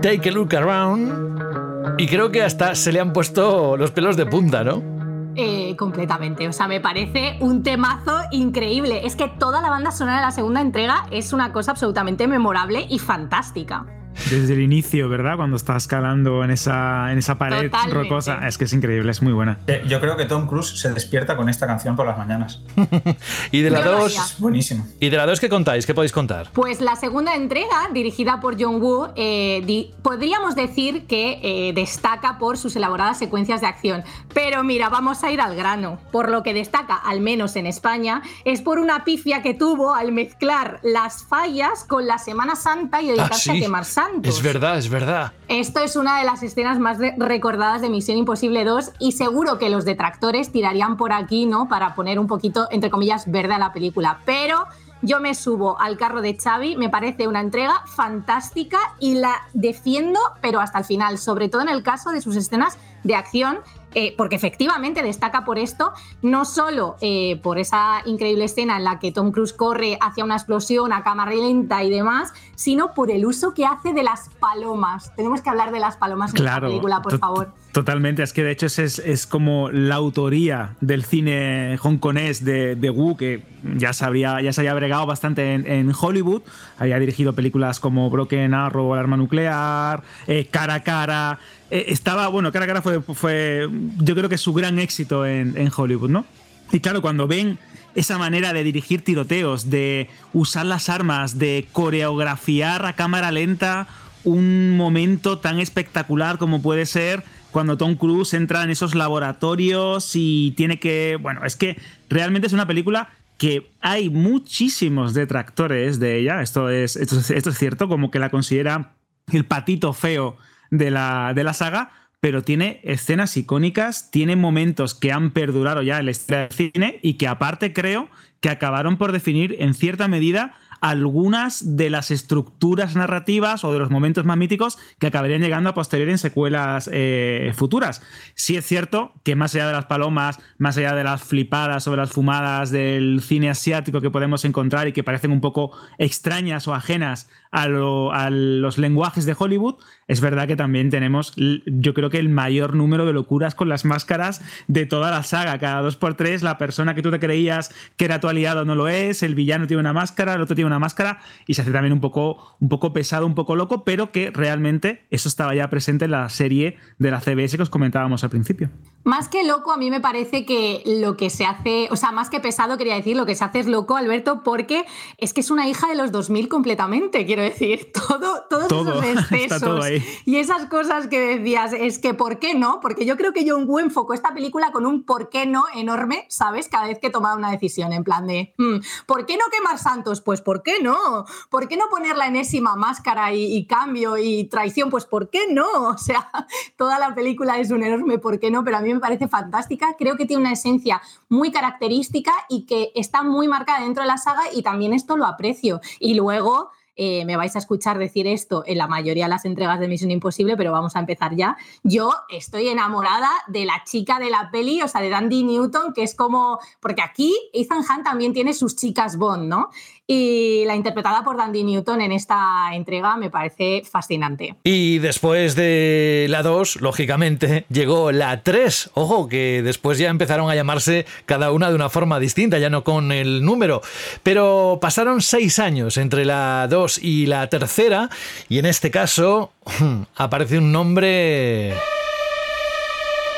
Take a Look Around, y creo que hasta se le han puesto los pelos de punta, ¿no? Eh, completamente. O sea, me parece un temazo increíble. Es que toda la banda sonora de la segunda entrega es una cosa absolutamente memorable y fantástica. Desde el inicio, ¿verdad? Cuando está escalando en esa, en esa pared Totalmente. rocosa. Es que es increíble, es muy buena. Eh, Yo creo que Tom Cruise se despierta con esta canción por las mañanas. [LAUGHS] Y de la Yo lo 2, haría. Es buenísimo. ¿y de la 2 qué contáis? ¿Qué podéis contar? Pues la segunda entrega, dirigida por John Woo, eh, di- podríamos decir que eh, destaca por sus elaboradas secuencias de acción. Pero mira, vamos a ir al grano. Por lo que destaca, al menos en España, es por una pifia que tuvo al mezclar las fallas con la Semana Santa y Ah, dedicarse a sí. quemar santos. Es verdad, es verdad. Esto es una de las escenas más recordadas de Misión Imposible 2 y seguro que los detractores tirarían por aquí, ¿no? Para poner un poquito, entre comillas, verde a la película. Pero yo me subo al carro de Xavi, me parece una entrega fantástica y la defiendo, pero hasta el final, sobre todo en el caso de sus escenas de acción. Eh, porque efectivamente destaca por esto, no solo eh, por esa increíble escena en la que Tom Cruise corre hacia una explosión a cámara lenta y demás, sino por el uso que hace de las palomas. Tenemos que hablar de las palomas en esta Claro, película, por favor. Totalmente, es que de hecho es, es como la autoría del cine hongkonés de, de Wu, que ya se, ya se había bregado bastante en, en Hollywood. Había dirigido películas como Broken Arrow, El arma nuclear, eh, Cara a Cara. Eh, estaba, bueno, Cara a Cara fue, fue yo creo que su gran éxito en, en Hollywood, ¿no? Y claro, cuando ven esa manera de dirigir tiroteos, de usar las armas, de coreografiar a cámara lenta un momento tan espectacular como puede ser cuando Tom Cruise entra en esos laboratorios y tiene que... Bueno, es que realmente es una película que hay muchísimos detractores de ella, esto es, esto es, cierto, como que la considera el patito feo de la, de la saga, pero tiene escenas icónicas, tiene momentos que han perdurado ya en la historia del cine y que aparte creo que acabaron por definir en cierta medida algunas de las estructuras narrativas o de los momentos más míticos que acabarían llegando a posteriori en secuelas eh, futuras. Sí es cierto que más allá de las palomas, más allá de las flipadas de las fumadas del cine asiático que podemos encontrar y que parecen un poco extrañas o ajenas a, a los lenguajes de Hollywood, es verdad que también tenemos, yo creo que el mayor número de locuras con las máscaras de toda la saga. Cada dos por tres, la persona que tú te creías que era tu aliado no lo es, el villano tiene una máscara, el otro tiene una máscara, y se hace también un poco, un poco pesado, un poco loco, pero que realmente eso estaba ya presente en la serie de la CBS que os comentábamos al principio. Más que loco, a mí me parece que lo que se hace, o sea, más que pesado, quería decir, lo que se hace es loco, Alberto, porque es que es una hija de los 2000 completamente, quiero decir, [LAUGHS] todo, todos Todo, [LAUGHS] esos excesos todo y esas cosas que decías, es que ¿por qué no? Porque yo creo que John Woo enfocó esta película con un ¿por qué no? enorme, ¿sabes? Cada vez que tomaba una decisión, en plan de, "Hmm, ¿por qué no quemar santos? Pues ¿por qué no? ¿Por qué no poner la enésima máscara y, cambio y traición? Pues ¿por qué no? [LAUGHS] O sea, toda la película es un enorme ¿por qué no? Pero a mí me parece fantástica. Creo que tiene una esencia muy característica y que está muy marcada dentro de la saga y también esto lo aprecio. Y luego... eh, me vais a escuchar decir esto en la mayoría de las entregas de Misión Imposible, pero vamos a empezar ya. Yo estoy enamorada de la chica de la peli, o sea, de Dandy Newton, que es como. Porque aquí Ethan Hunt también tiene sus chicas Bond, ¿no? Y la interpretada por Dandy Newton en esta entrega me parece fascinante. Y después de la 2, lógicamente, [LAUGHS] llegó la 3. Ojo, que después ya empezaron a llamarse cada una de una forma distinta, ya no con el número. Pero pasaron seis años entre la 2 y la tercera, y en este caso [LAUGHS] aparece un nombre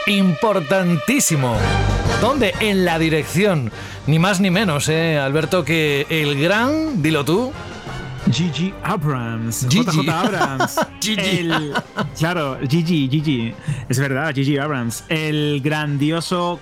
importantísimo. ¿Dónde? En la dirección. Ni más ni menos, ¿eh, Alberto? Que el gran, dilo tú, Gigi Abrams. Gigi. JJ Abrams. [LAUGHS] Gigi. El- claro, Gigi, Gigi. Es verdad, Gigi Abrams. El grandioso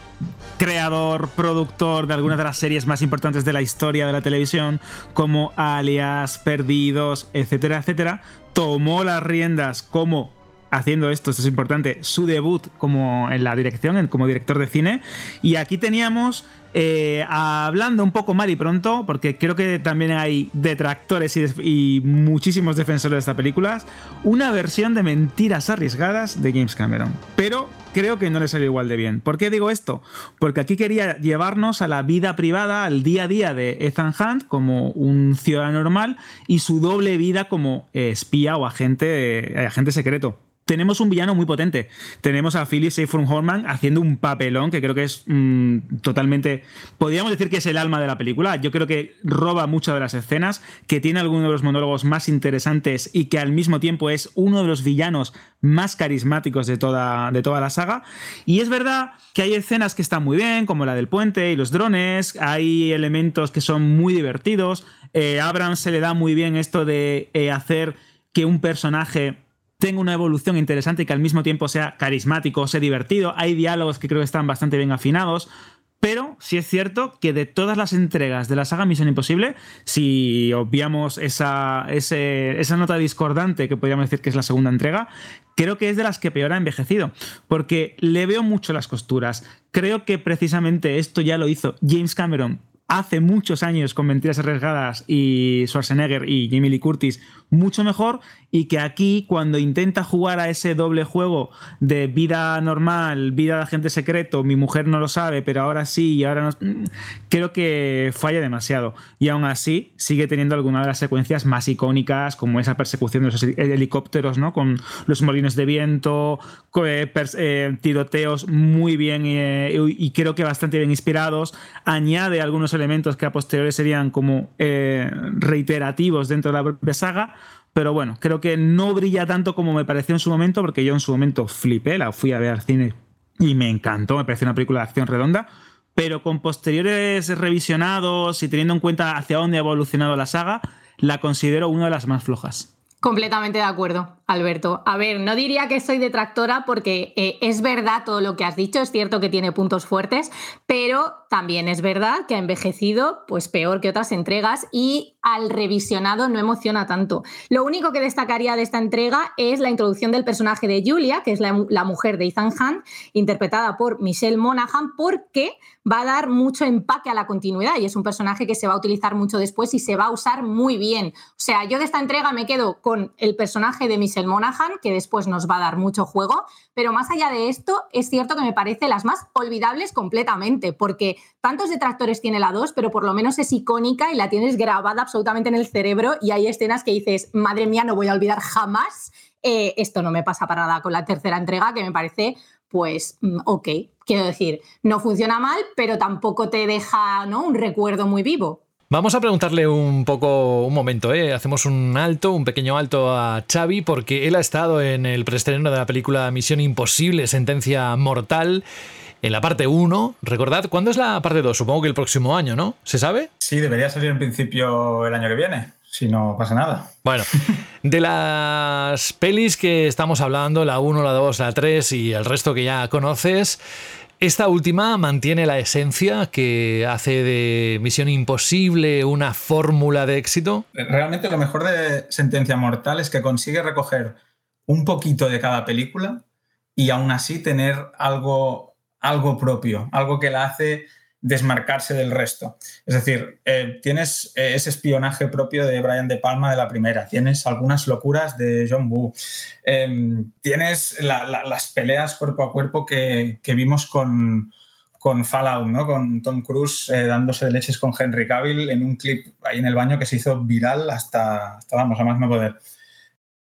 creador, productor de algunas de las series más importantes de la historia de la televisión, como Alias, Perdidos, etcétera, etcétera, tomó las riendas como haciendo esto, esto es importante, su debut como en la dirección, como director de cine. Y aquí teníamos, eh, hablando un poco mal y pronto, porque creo que también hay detractores y muchísimos defensores de esta película, una versión de mentiras arriesgadas de James Cameron. Pero creo que no le salió igual de bien. ¿Por qué digo esto? Porque aquí quería llevarnos a la vida privada, al día a día de Ethan Hunt como un ciudadano normal y su doble vida como eh, espía o agente, eh, agente secreto. Tenemos un villano muy potente. Tenemos a Philip Seymour Horman haciendo un papelón que creo que es mm, totalmente. Podríamos decir que es el alma de la película. Yo creo que roba muchas de las escenas, que tiene algunos de los monólogos más interesantes y que al mismo tiempo es uno de los villanos más carismáticos de toda, de toda la saga. Y es verdad que hay escenas que están muy bien, como la del puente y los drones. Hay elementos que son muy divertidos. Eh, a Abrams se le da muy bien esto de eh, hacer que un personaje tenga una evolución interesante y que al mismo tiempo sea carismático, sea divertido. Hay diálogos que creo que están bastante bien afinados. Pero sí es cierto que de todas las entregas de la saga Misión Imposible, si obviamos esa, esa nota discordante que podríamos decir que es la segunda entrega, creo que es de las que peor ha envejecido, porque le veo mucho las costuras. Creo que precisamente esto ya lo hizo James Cameron hace muchos años con Mentiras Arriesgadas y Schwarzenegger y Jamie Lee Curtis mucho mejor y que aquí cuando intenta jugar a ese doble juego de vida normal, vida de agente secreto, mi mujer no lo sabe, pero ahora sí y ahora no, mm, creo que falla demasiado. Y aún así sigue teniendo algunas de las secuencias más icónicas, como esa persecución de los helicópteros, ¿no? Con los molinos de viento, eh, eh, tiroteos muy bien eh, y creo que bastante bien inspirados. Añade algunos elementos que a posteriori serían como reiterativos dentro de la propia saga pero bueno, creo que no brilla tanto como me pareció en su momento, porque yo en su momento flipé, la fui a ver al cine y me encantó, me pareció una película de acción redonda. Pero con posteriores revisionados y teniendo en cuenta hacia dónde ha evolucionado la saga, la considero una de las más flojas. Completamente de acuerdo, Alberto. A ver, no diría que soy detractora porque eh, es verdad todo lo que has dicho, es cierto que tiene puntos fuertes, pero también es verdad que ha envejecido pues peor que otras entregas y al revisionado no emociona tanto. Lo único que destacaría de esta entrega es la introducción del personaje de Julia, que es la, la mujer de Ethan Hunt, interpretada por Michelle Monaghan, porque va a dar mucho empaque a la continuidad y es un personaje que se va a utilizar mucho después y se va a usar muy bien. O sea, yo de esta entrega me quedo con el personaje de Michelle Monaghan, que después nos va a dar mucho juego, pero más allá de esto, es cierto que me parece las más olvidables completamente, porque tantos detractores tiene la 2, pero por lo menos es icónica y la tienes grabada absolutamente en el cerebro y hay escenas que dices, madre mía, no voy a olvidar jamás. Eh, esto no me pasa para nada con la tercera entrega, que me parece pues mm, ok, quiero decir, no funciona mal, pero tampoco te deja ¿no? un recuerdo muy vivo. Vamos a preguntarle un poco, un momento, ¿eh? hacemos un alto, un pequeño alto a Xavi, porque él ha estado en el preestreno de la película Misión Imposible, Sentencia Mortal, en la parte 1. Recordad, ¿cuándo es la parte 2? Supongo que el próximo año, ¿no? ¿Se sabe? Sí, debería salir en principio el año que viene si no pasa nada. Bueno, de las pelis que estamos hablando, la 1, la 2, la 3 y el resto que ya conoces, esta última mantiene la esencia que hace de Misión Imposible una fórmula de éxito. Realmente lo mejor de Sentencia Mortal es que consigue recoger un poquito de cada película y aún así tener algo, algo propio, algo que la hace desmarcarse del resto. Es decir, eh, tienes eh, ese espionaje propio de Brian De Palma de la primera, tienes algunas locuras de John Woo, em, tienes las peleas cuerpo a cuerpo que, vimos con, con Fallout, ¿no? con Tom Cruise eh, dándose de leches con Henry Cavill en un clip ahí en el baño que se hizo viral hasta, hasta vamos, a más no poder.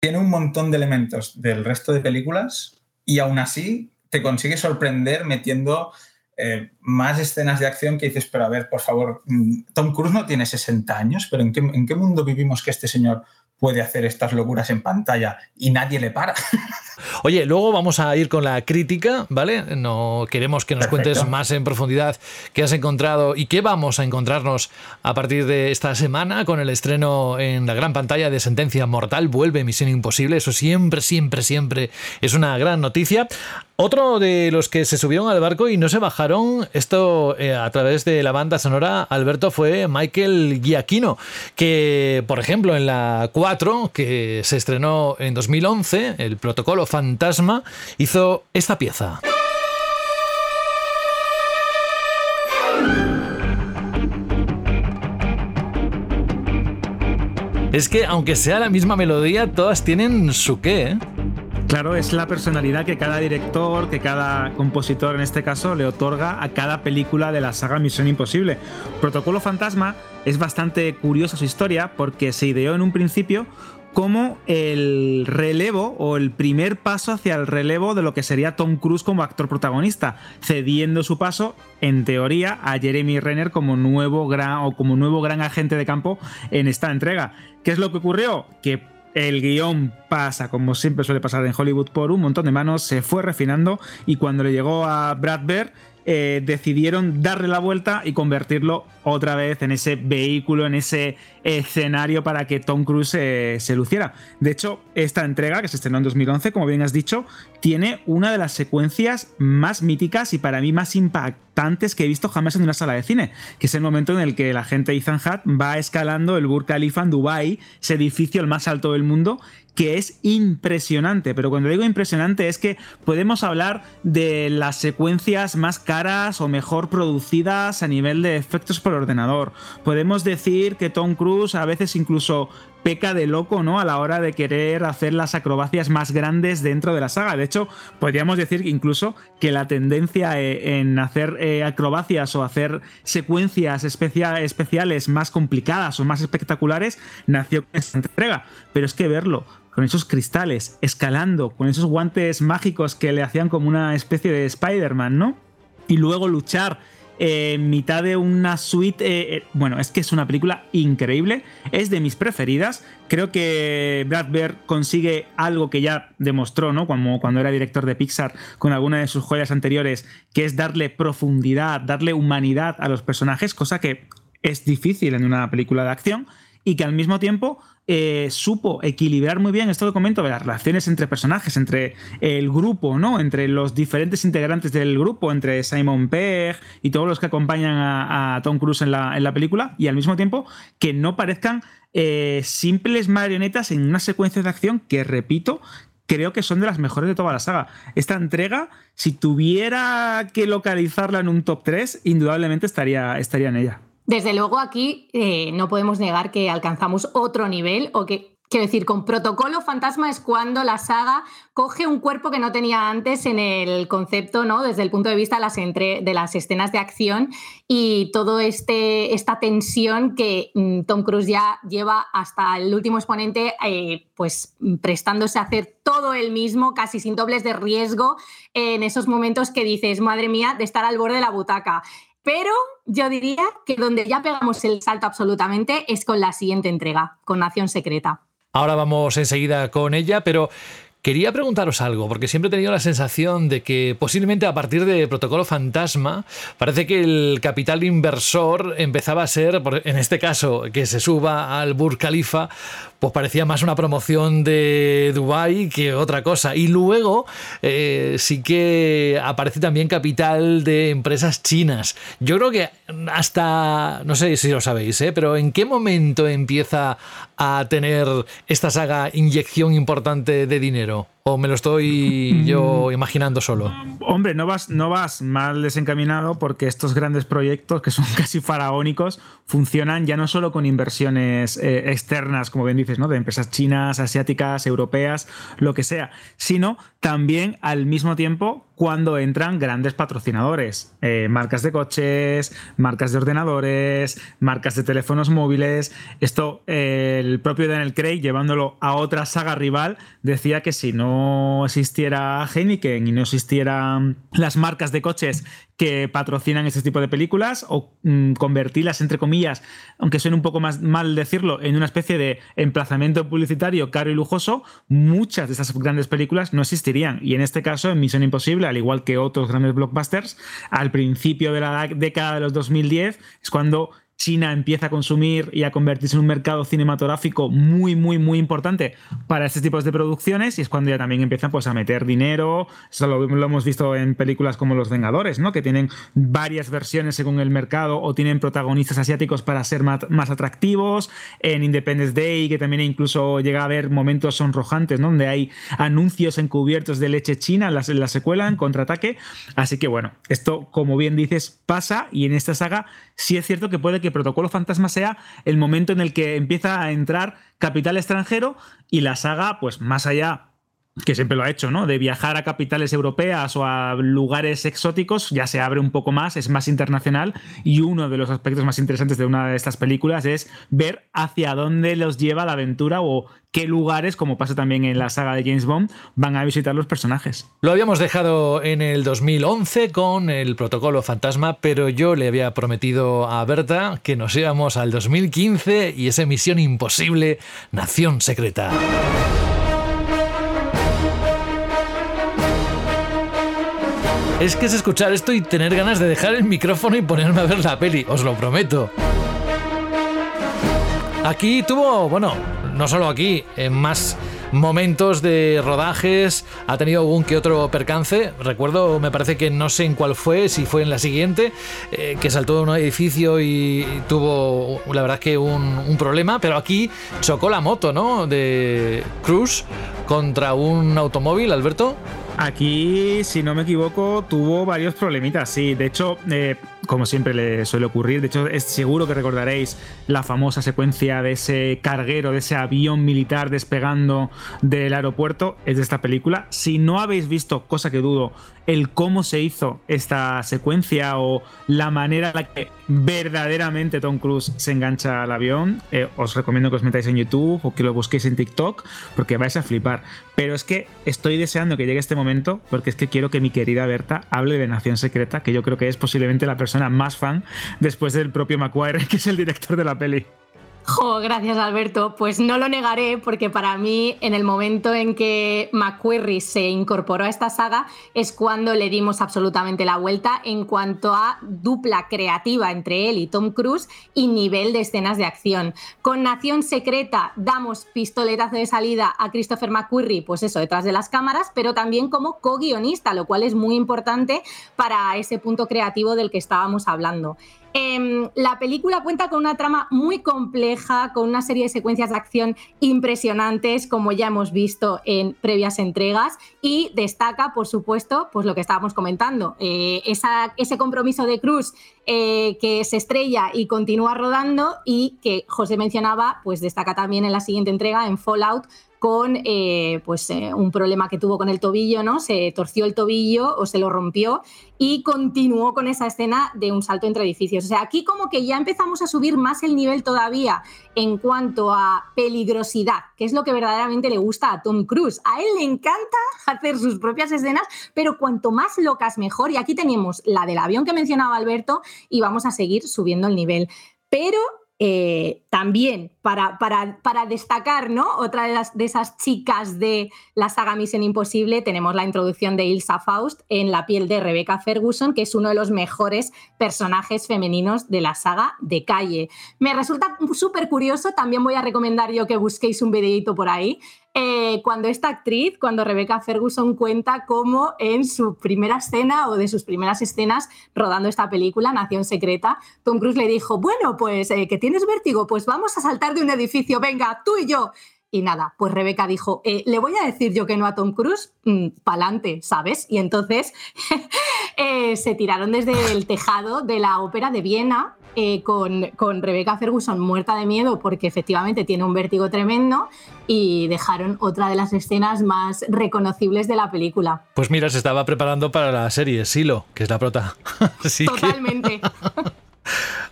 Tiene un montón de elementos del resto de películas y aún así te consigue sorprender metiendo eh, más escenas de acción que dices, pero a ver, por favor, mm, Tom Cruise no tiene 60 años, pero ¿en qué, ¿en qué mundo vivimos que este señor puede hacer estas locuras en pantalla y nadie le para? [LAUGHS] Oye, luego vamos a ir con la crítica, ¿vale? No queremos que nos cuentes más en profundidad qué has encontrado y qué vamos a encontrarnos a partir de esta semana con el estreno en la gran pantalla de Sentencia Mortal. Vuelve Misión Imposible. Eso siempre, siempre, siempre es una gran noticia. Otro de los que se subieron al barco y no se bajaron, esto eh, a través de la banda sonora, Alberto, fue Michael Giacchino, que por ejemplo en la 4, que se estrenó en 2011, el protocolo fantasma, hizo esta pieza. Es que aunque sea la misma melodía, todas tienen su qué, ¿eh? Claro, es la personalidad que cada director, que cada compositor en este caso le otorga a cada película de la saga Misión Imposible. Protocolo Fantasma es bastante curiosa su historia porque se ideó en un principio como el relevo o el primer paso hacia el relevo de lo que sería Tom Cruise como actor protagonista, cediendo su paso, en teoría, a Jeremy Renner como nuevo gran o como nuevo gran agente de campo en esta entrega. ¿Qué es lo que ocurrió? Que el guion pasa, como siempre suele pasar en Hollywood, por un montón de manos, se fue refinando y cuando le llegó a Brad Bird, eh, decidieron darle la vuelta y convertirlo otra vez en ese vehículo, en ese escenario para que Tom Cruise eh, se luciera. De hecho, esta entrega, que se estrenó en 2011, como bien has dicho, tiene una de las secuencias más míticas y para mí más impactantes que he visto jamás en una sala de cine, que es el momento en el que la gente Ethan Hutt va escalando el Burj Khalifa en Dubai, ese edificio el más alto del mundo, que es impresionante, pero cuando digo impresionante es que podemos hablar de las secuencias más caras o mejor producidas a nivel de efectos por ordenador. Podemos decir que Tom Cruise a veces incluso peca de loco, ¿no? A la hora de querer hacer las acrobacias más grandes dentro de la saga. De hecho, podríamos decir incluso que la tendencia eh, en hacer eh, acrobacias o hacer secuencias especiales más complicadas o más espectaculares nació con esta entrega. Pero es que verlo con esos cristales, escalando, con esos guantes mágicos que le hacían como una especie de Spider-Man, ¿no? Y luego luchar en mitad de una suite. Eh, eh, bueno, es que es una película increíble. Es de mis preferidas. Creo que Brad Bird consigue algo que ya demostró, ¿no? Como cuando era director de Pixar con alguna de sus joyas anteriores, que es darle profundidad, darle humanidad a los personajes, cosa que es difícil en una película de acción y que al mismo tiempo eh, supo equilibrar muy bien esto que comento de las relaciones entre personajes, entre el grupo, ¿no? Entre los diferentes integrantes del grupo, entre Simon Pegg y todos los que acompañan a, Tom Cruise en la, película, y al mismo tiempo que no parezcan eh, simples marionetas en una secuencia de acción que, repito, creo que son de las mejores de toda la saga. Esta entrega, si tuviera que localizarla en un top 3, indudablemente estaría, estaría en ella. Desde luego aquí eh, no podemos negar que alcanzamos otro nivel o que, quiero decir, con protocolo fantasma es cuando la saga coge un cuerpo que no tenía antes en el concepto, ¿no? Desde el punto de vista de las, de las escenas de acción y todo este, esta tensión que mm, Tom Cruise ya lleva hasta el último exponente, eh, pues prestándose a hacer todo el mismo, casi sin dobles de riesgo, en esos momentos que dices, madre mía, de estar al borde de la butaca. Pero yo diría que donde ya pegamos el salto absolutamente es con la siguiente entrega, con Nación Secreta. Ahora vamos enseguida con ella, pero Quería preguntaros algo, porque siempre he tenido la sensación de que posiblemente a partir de Protocolo Fantasma, parece que el capital inversor empezaba a ser, en este caso, que se suba al Burj Khalifa, pues parecía más una promoción de Dubai que otra cosa. Y luego eh, sí que aparece también capital de empresas chinas. Yo creo que hasta, no sé si lo sabéis, ¿eh? pero ¿en qué momento empieza a tener esta saga inyección importante de dinero? ¿O me lo estoy yo imaginando solo? Hombre, no vas, no vas mal desencaminado porque estos grandes proyectos, que son [LAUGHS] casi faraónicos, funcionan ya no solo con inversiones eh, externas, como bien dices, ¿no? de empresas chinas, asiáticas, europeas, lo que sea, sino también al mismo tiempo cuando entran grandes patrocinadores, eh, marcas de coches, marcas de ordenadores, marcas de teléfonos móviles. Esto, eh, el propio Daniel Craig, llevándolo a otra saga rival, decía que si no existiera Heineken y no existieran las marcas de coches que patrocinan este tipo de películas o mm, convertirlas, entre comillas, aunque suene un poco más mal decirlo, en una especie de emplazamiento publicitario caro y lujoso, muchas de estas grandes películas no existirían. Y en este caso, en Misión Imposible, al igual que otros grandes blockbusters, al principio de la década de los 2010 es cuando China empieza a consumir y a convertirse en un mercado cinematográfico muy, muy, muy importante para este tipo de producciones y es cuando ya también empiezan pues, a meter dinero. Eso lo, hemos visto en películas como Los Vengadores, ¿no? que tienen varias versiones según el mercado o tienen protagonistas asiáticos para ser más, atractivos. En Independence Day, que también incluso llega a haber momentos sonrojantes, donde hay anuncios encubiertos de leche china la, en la secuela, en contraataque. Así que bueno, esto, como bien dices, pasa y en esta saga sí es cierto que puede que Protocolo Fantasma sea el momento en el que empieza a entrar capital extranjero y la saga, pues más allá que siempre lo ha hecho, ¿no? De viajar a capitales europeas o a lugares exóticos, ya se abre un poco más, es más internacional y uno de los aspectos más interesantes de una de estas películas es ver hacia dónde los lleva la aventura o qué lugares, como pasa también en la saga de James Bond, van a visitar los personajes. Lo habíamos dejado en el 2011 con el protocolo fantasma, pero yo le había prometido a Berta que nos íbamos al 2015 y esa misión imposible, Nación Secreta. Es que es escuchar esto y tener ganas de dejar el micrófono y ponerme a ver la peli, os lo prometo. Aquí tuvo, bueno, no solo aquí, más momentos de rodajes, ha tenido algún que otro percance. Recuerdo, me parece que no sé en cuál fue, si fue en la siguiente, eh, que saltó de un edificio y tuvo, la verdad, que un, problema. Pero aquí chocó la moto, ¿no? De Cruz contra un automóvil, Alberto. Aquí, si no me equivoco, tuvo varios problemitas, sí. De hecho, eh, como siempre le suele ocurrir, de hecho, es seguro que recordaréis la famosa secuencia de ese carguero, de ese avión militar despegando del aeropuerto, es de esta película. Si no habéis visto, cosa que dudo, el cómo se hizo esta secuencia o la manera en la que verdaderamente Tom Cruise se engancha al avión, eh, os recomiendo que os metáis en YouTube o que lo busquéis en TikTok porque vais a flipar. Pero es que estoy deseando que llegue este momento porque es que quiero que mi querida Berta hable de Nación Secreta, que yo creo que es posiblemente la persona más fan después del propio McQuire, [LAUGHS] que es el director de la peli. Jo, gracias Alberto. Pues no lo negaré porque para mí en el momento en que McQuarrie se incorporó a esta saga es cuando le dimos absolutamente la vuelta en cuanto a dupla creativa entre él y Tom Cruise y nivel de escenas de acción. Con Nación Secreta damos pistoletazo de salida a Christopher McQuarrie, pues eso, detrás de las cámaras, pero también como co-guionista, lo cual es muy importante para ese punto creativo del que estábamos hablando. Eh, la película cuenta con una trama muy compleja, con una serie de secuencias de acción impresionantes, como ya hemos visto en previas entregas, y destaca, por supuesto, pues lo que estábamos comentando, eh, ese compromiso de Cruz eh, que se estrella y continúa rodando y que José mencionaba, pues destaca también en la siguiente entrega, en Fallout, con eh, pues, eh, un problema que tuvo con el tobillo, ¿no? Se torció el tobillo o se lo rompió y continuó con esa escena de un salto entre edificios. O sea, aquí como que ya empezamos a subir más el nivel todavía en cuanto a peligrosidad, que es lo que verdaderamente le gusta a Tom Cruise. A él le encanta hacer sus propias escenas, pero cuanto más locas mejor. Y aquí tenemos la del avión que mencionaba Alberto y vamos a seguir subiendo el nivel. Pero eh, también para, para, para, destacar, ¿no? Otra de, esas chicas de la saga Misión Imposible, tenemos la introducción de Ilsa Faust en la piel de Rebecca Ferguson, que es uno de los mejores personajes femeninos de la saga de calle. Me resulta súper curioso, también voy a recomendar yo que busquéis un videito por ahí, eh, cuando esta actriz, cuando Rebecca Ferguson cuenta cómo en su primera escena o de sus primeras escenas rodando esta película, Nación Secreta, Tom Cruise le dijo, bueno, pues eh, que tienes vértigo, pues vamos a saltar de un edificio, venga, tú y yo. Y nada, pues Rebeca dijo, eh, le voy a decir yo que no a Tom Cruise, mm, pa'lante, ¿sabes? Y entonces [LAUGHS] se tiraron desde el tejado de la ópera de Viena eh, con, con Rebecca Ferguson muerta de miedo porque efectivamente tiene un vértigo tremendo y dejaron otra de las escenas más reconocibles de la película. Pues mira, se estaba preparando para la serie Silo, que es la prota. [LAUGHS] Así Totalmente. Que... [LAUGHS]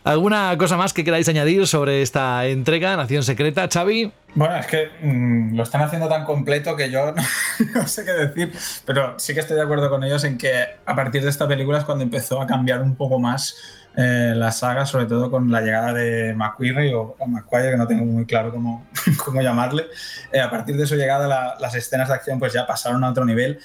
¿Alguna cosa más que queráis añadir sobre esta entrega, Nación Secreta, Xavi? Bueno, es que mmm, lo están haciendo tan completo que yo [LAUGHS] no, no, sé qué decir, pero sí que estoy de acuerdo con ellos en que a partir de esta película es cuando empezó a cambiar un poco más eh, la saga, sobre todo con la llegada de McQuarrie o, o McQuarrie, que no tengo muy claro cómo, [LAUGHS] cómo llamarle. Eh, a partir de su llegada, la, las escenas de acción pues ya pasaron a otro nivel,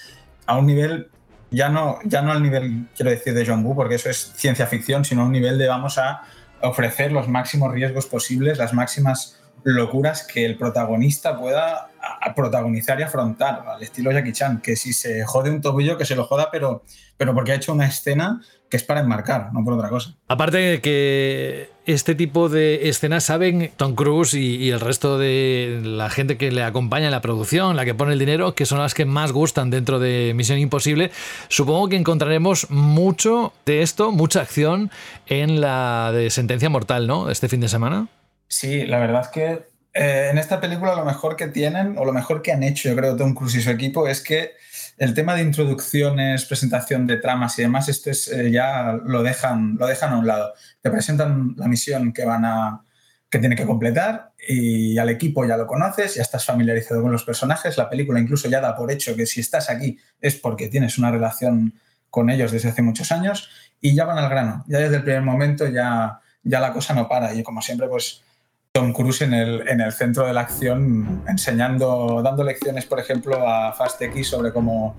a un nivel ya no, ya no al nivel, quiero decir, de John Woo, porque eso es ciencia ficción, sino a un nivel de vamos a ofrecer los máximos riesgos posibles, las máximas locuras que el protagonista pueda protagonizar y afrontar, al estilo Jackie Chan, que si se jode un tobillo, que se lo joda, pero, pero porque ha hecho una escena que es para enmarcar, no por otra cosa. Aparte de que este tipo de escenas saben Tom Cruise y, y, el resto de la gente que le acompaña en la producción, la que pone el dinero, que son las que más gustan dentro de Misión Imposible. Supongo que encontraremos mucho de esto, mucha acción en la de Sentencia Mortal, ¿no? Este fin de semana. Sí, la verdad es que eh, en esta película lo mejor que tienen, o lo mejor que han hecho, yo creo, Tom Cruise y su equipo, es que el tema de introducciones, presentación de tramas y demás, esto es, eh, ya lo dejan, lo dejan a un lado. Te presentan la misión que van a que tiene que completar y al equipo ya lo conoces, ya estás familiarizado con los personajes, la película incluso ya da por hecho que si estás aquí es porque tienes una relación con ellos desde hace muchos años y ya van al grano, ya desde el primer momento ya, ya la cosa no para y como siempre pues Tom Cruise en el, en el centro de la acción enseñando, dando lecciones por ejemplo a Fast X sobre cómo,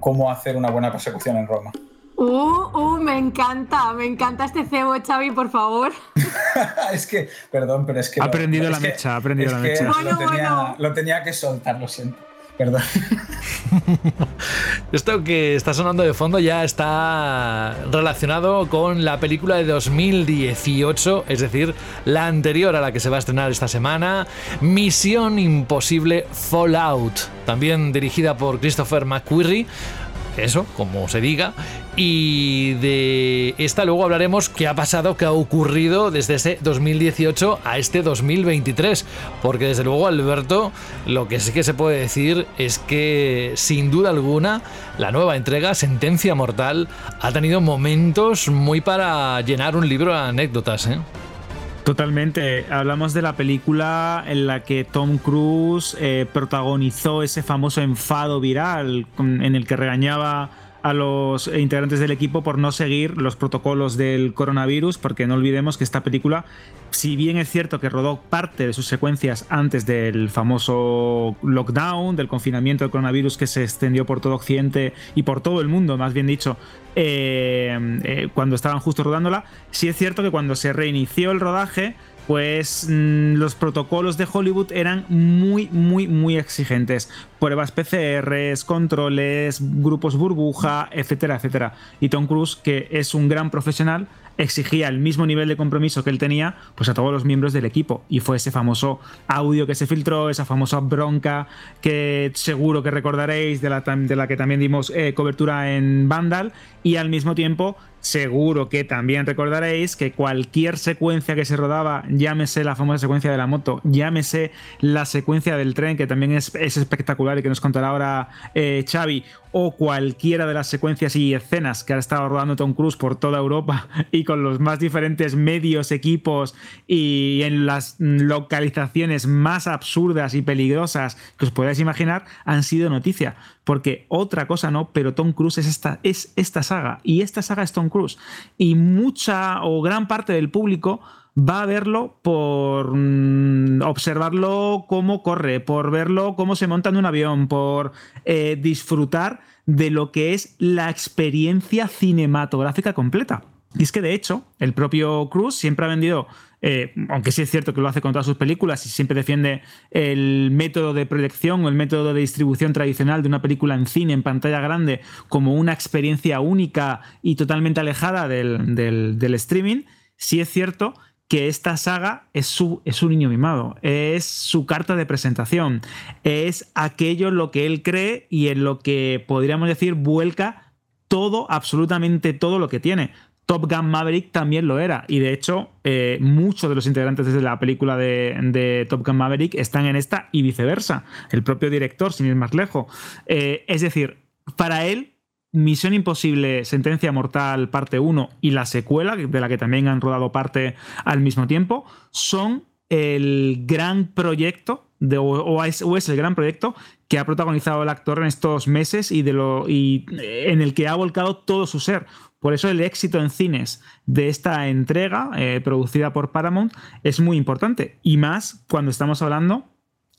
cómo hacer una buena persecución en Roma. Uh, uh, me encanta, me encanta este cebo, Xavi, por favor. [LAUGHS] es que, perdón, pero es que... Ha aprendido la mecha, ha aprendido la mecha. Bueno, lo, tenía, lo, tenía, que soltar, lo siento. [LAUGHS] Esto que está sonando de fondo ya está relacionado con la película de 2018, es decir, la anterior a la que se va a estrenar esta semana, Misión Imposible Fallout, también dirigida por Christopher McQuarrie eso, como se diga. Y de esta luego hablaremos qué ha pasado, qué ha ocurrido desde ese 2018 a este 2023. Porque desde luego, Alberto, lo que sí que se puede decir es que sin duda alguna la nueva entrega, Sentencia Mortal, ha tenido momentos muy para llenar un libro de anécdotas. ¿eh? Totalmente. Hablamos de la película en la que Tom Cruise eh, protagonizó ese famoso enfado viral en el que regañaba a los integrantes del equipo por no seguir los protocolos del coronavirus, porque no olvidemos que esta película, si bien es cierto que rodó parte de sus secuencias antes del famoso lockdown, del confinamiento del coronavirus que se extendió por todo Occidente y por todo el mundo, más bien dicho, eh, eh, cuando estaban justo rodándola, sí es cierto que cuando se reinició el rodaje, pues mm, los protocolos de Hollywood eran muy, muy, muy exigentes. Pruebas PCRs, controles, grupos burbuja, etcétera, etcétera. Y Tom Cruise, que es un gran profesional, exigía el mismo nivel de compromiso que él tenía pues a todos los miembros del equipo. Y fue ese famoso audio que se filtró esa famosa bronca que seguro que recordaréis de la, que también dimos eh, cobertura en Vandal. Y al mismo tiempo Seguro que también recordaréis que cualquier secuencia que se rodaba, llámese la famosa secuencia de la moto, llámese la secuencia del tren, que también es, espectacular y que nos contará ahora eh, Xavi, o cualquiera de las secuencias y escenas que ha estado rodando Tom Cruise por toda Europa [LAUGHS] y con los más diferentes medios, equipos y en las localizaciones más absurdas y peligrosas que os podáis imaginar, han sido noticia. Porque otra cosa no, pero Tom Cruise es esta, es esta saga y esta saga es Tom Cruise. Y mucha o gran parte del público va a verlo por mm, observarlo cómo corre, por verlo cómo se monta en un avión, por eh, disfrutar de lo que es la experiencia cinematográfica completa. Y es que de hecho, el propio Cruz siempre ha vendido, eh, aunque sí es cierto que lo hace con todas sus películas y siempre defiende el método de proyección o el método de distribución tradicional de una película en cine, en pantalla grande, como una experiencia única y totalmente alejada del, del streaming, sí es cierto que esta saga es su, es su niño mimado, es su carta de presentación, es aquello en lo que él cree y en lo que podríamos decir vuelca todo, absolutamente todo lo que tiene. Top Gun Maverick también lo era. Y de hecho, eh, muchos de los integrantes de la película de, Top Gun Maverick están en esta y viceversa. El propio director, sin ir más lejos. Eh, es decir, para él, Misión Imposible, Sentencia Mortal, parte 1 y la secuela, de la que también han rodado parte al mismo tiempo, son el gran proyecto, de, o, es, el gran proyecto que ha protagonizado el actor en estos meses y, y en el que ha volcado todo su ser. Por eso el éxito en cines de esta entrega, eh, producida por Paramount, es muy importante. Y más cuando estamos hablando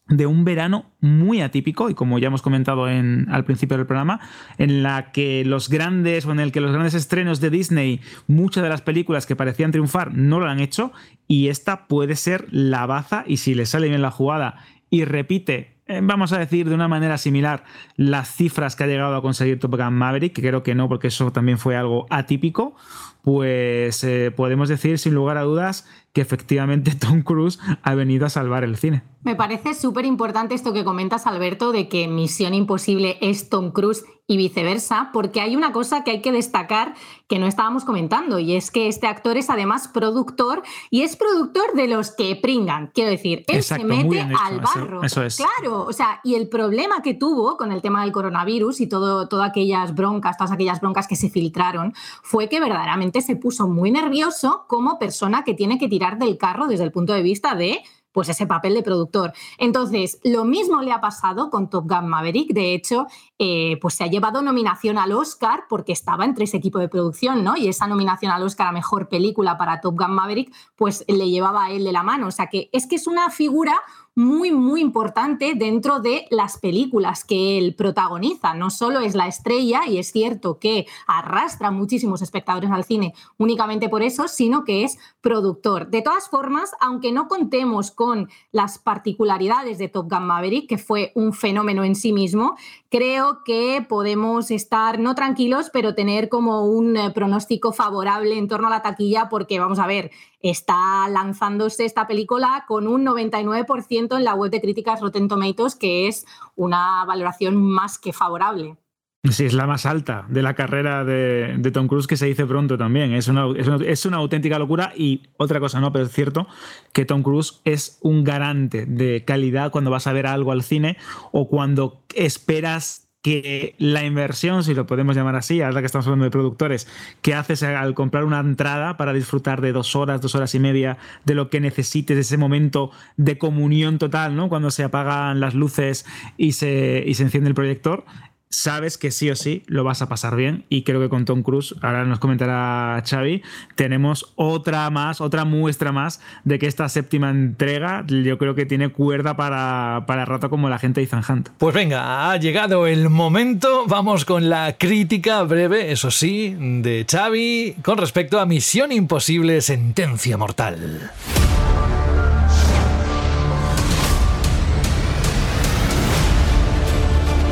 de un verano muy atípico y como ya hemos comentado en, al principio del programa, en la que los grandes o en el que los grandes estrenos de Disney, muchas de las películas que parecían triunfar no lo han hecho y esta puede ser la baza y si le sale bien la jugada y repite eh, vamos a decir de una manera similar las cifras que ha llegado a conseguir Top Gun Maverick, que creo que no porque eso también fue algo atípico, pues eh, podemos decir sin lugar a dudas que efectivamente [LAUGHS] Tom Cruise ha venido a salvar el cine. Me parece súper importante esto que comentas, Alberto, de que Misión Imposible es Tom Cruise y viceversa, porque hay una cosa que hay que destacar que no estábamos comentando, y es que este actor es además productor y es productor de los que pringan. Quiero decir, él se mete al barro. Eso, es. Claro, o sea, y el problema que tuvo con el tema del coronavirus y todo, todas aquellas broncas, todas aquellas broncas que se filtraron, fue que verdaderamente se puso muy nervioso como persona que tiene que tirar del carro desde el punto de vista de pues ese papel de productor. Entonces, lo mismo le ha pasado con Top Gun Maverick. De hecho, eh, pues se ha llevado nominación al Oscar porque estaba entre ese equipo de producción, ¿no? Y esa nominación al Oscar a Mejor Película para Top Gun Maverick, pues le llevaba a él de la mano. O sea que es que es una figura muy, muy importante dentro de las películas que él protagoniza. No solo es la estrella, y es cierto que arrastra muchísimos espectadores al cine únicamente por eso, sino que es productor. De todas formas, aunque no contemos con las particularidades de Top Gun Maverick, que fue un fenómeno en sí mismo, creo que podemos estar no tranquilos, pero tener como un eh, pronóstico favorable en torno a la taquilla, porque vamos a ver, está lanzándose esta película con un 99% en la web de críticas Rotten Tomatoes, que es una valoración más que favorable. Sí, es la más alta de la carrera de, Tom Cruise que se dice pronto también. Es una, es, una, auténtica locura y otra cosa no, pero es cierto que Tom Cruise es un garante de calidad cuando vas a ver algo al cine o cuando esperas que la inversión, si lo podemos llamar así, ahora que estamos hablando de productores, que haces al comprar una entrada para disfrutar de dos horas, dos horas y media de lo que necesites, de ese momento de comunión total, ¿no? Cuando se apagan las luces y se, y se enciende el proyector, sabes que sí o sí lo vas a pasar bien y creo que con Tom Cruise, ahora nos comentará Xavi, tenemos otra más, otra muestra más de que esta séptima entrega yo creo que tiene cuerda para, para rato como la gente de Ethan Hunt. Pues venga, ha llegado el momento, vamos con la crítica breve, eso sí, de Xavi con respecto a Misión Imposible Sentencia Mortal.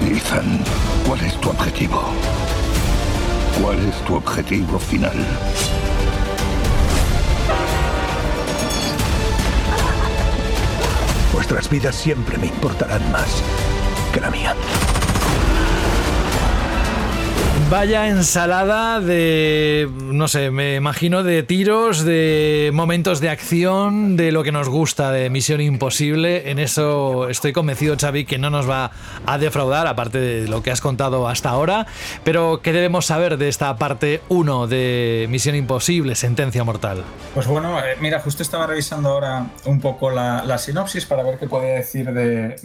Ethan, ¿cuál es tu objetivo? ¿Cuál es tu objetivo final? Vuestras vidas siempre me importarán más que la mía. Vaya ensalada de, no sé, me imagino de tiros, de momentos de acción, de lo que nos gusta de Misión Imposible. En eso estoy convencido, Xavi, que no nos va a defraudar, aparte de lo que has contado hasta ahora. Pero, ¿qué debemos saber de esta parte 1 de Misión Imposible, Sentencia Mortal? Pues bueno, eh, mira, justo estaba revisando ahora un poco la, sinopsis para ver qué podía decir de,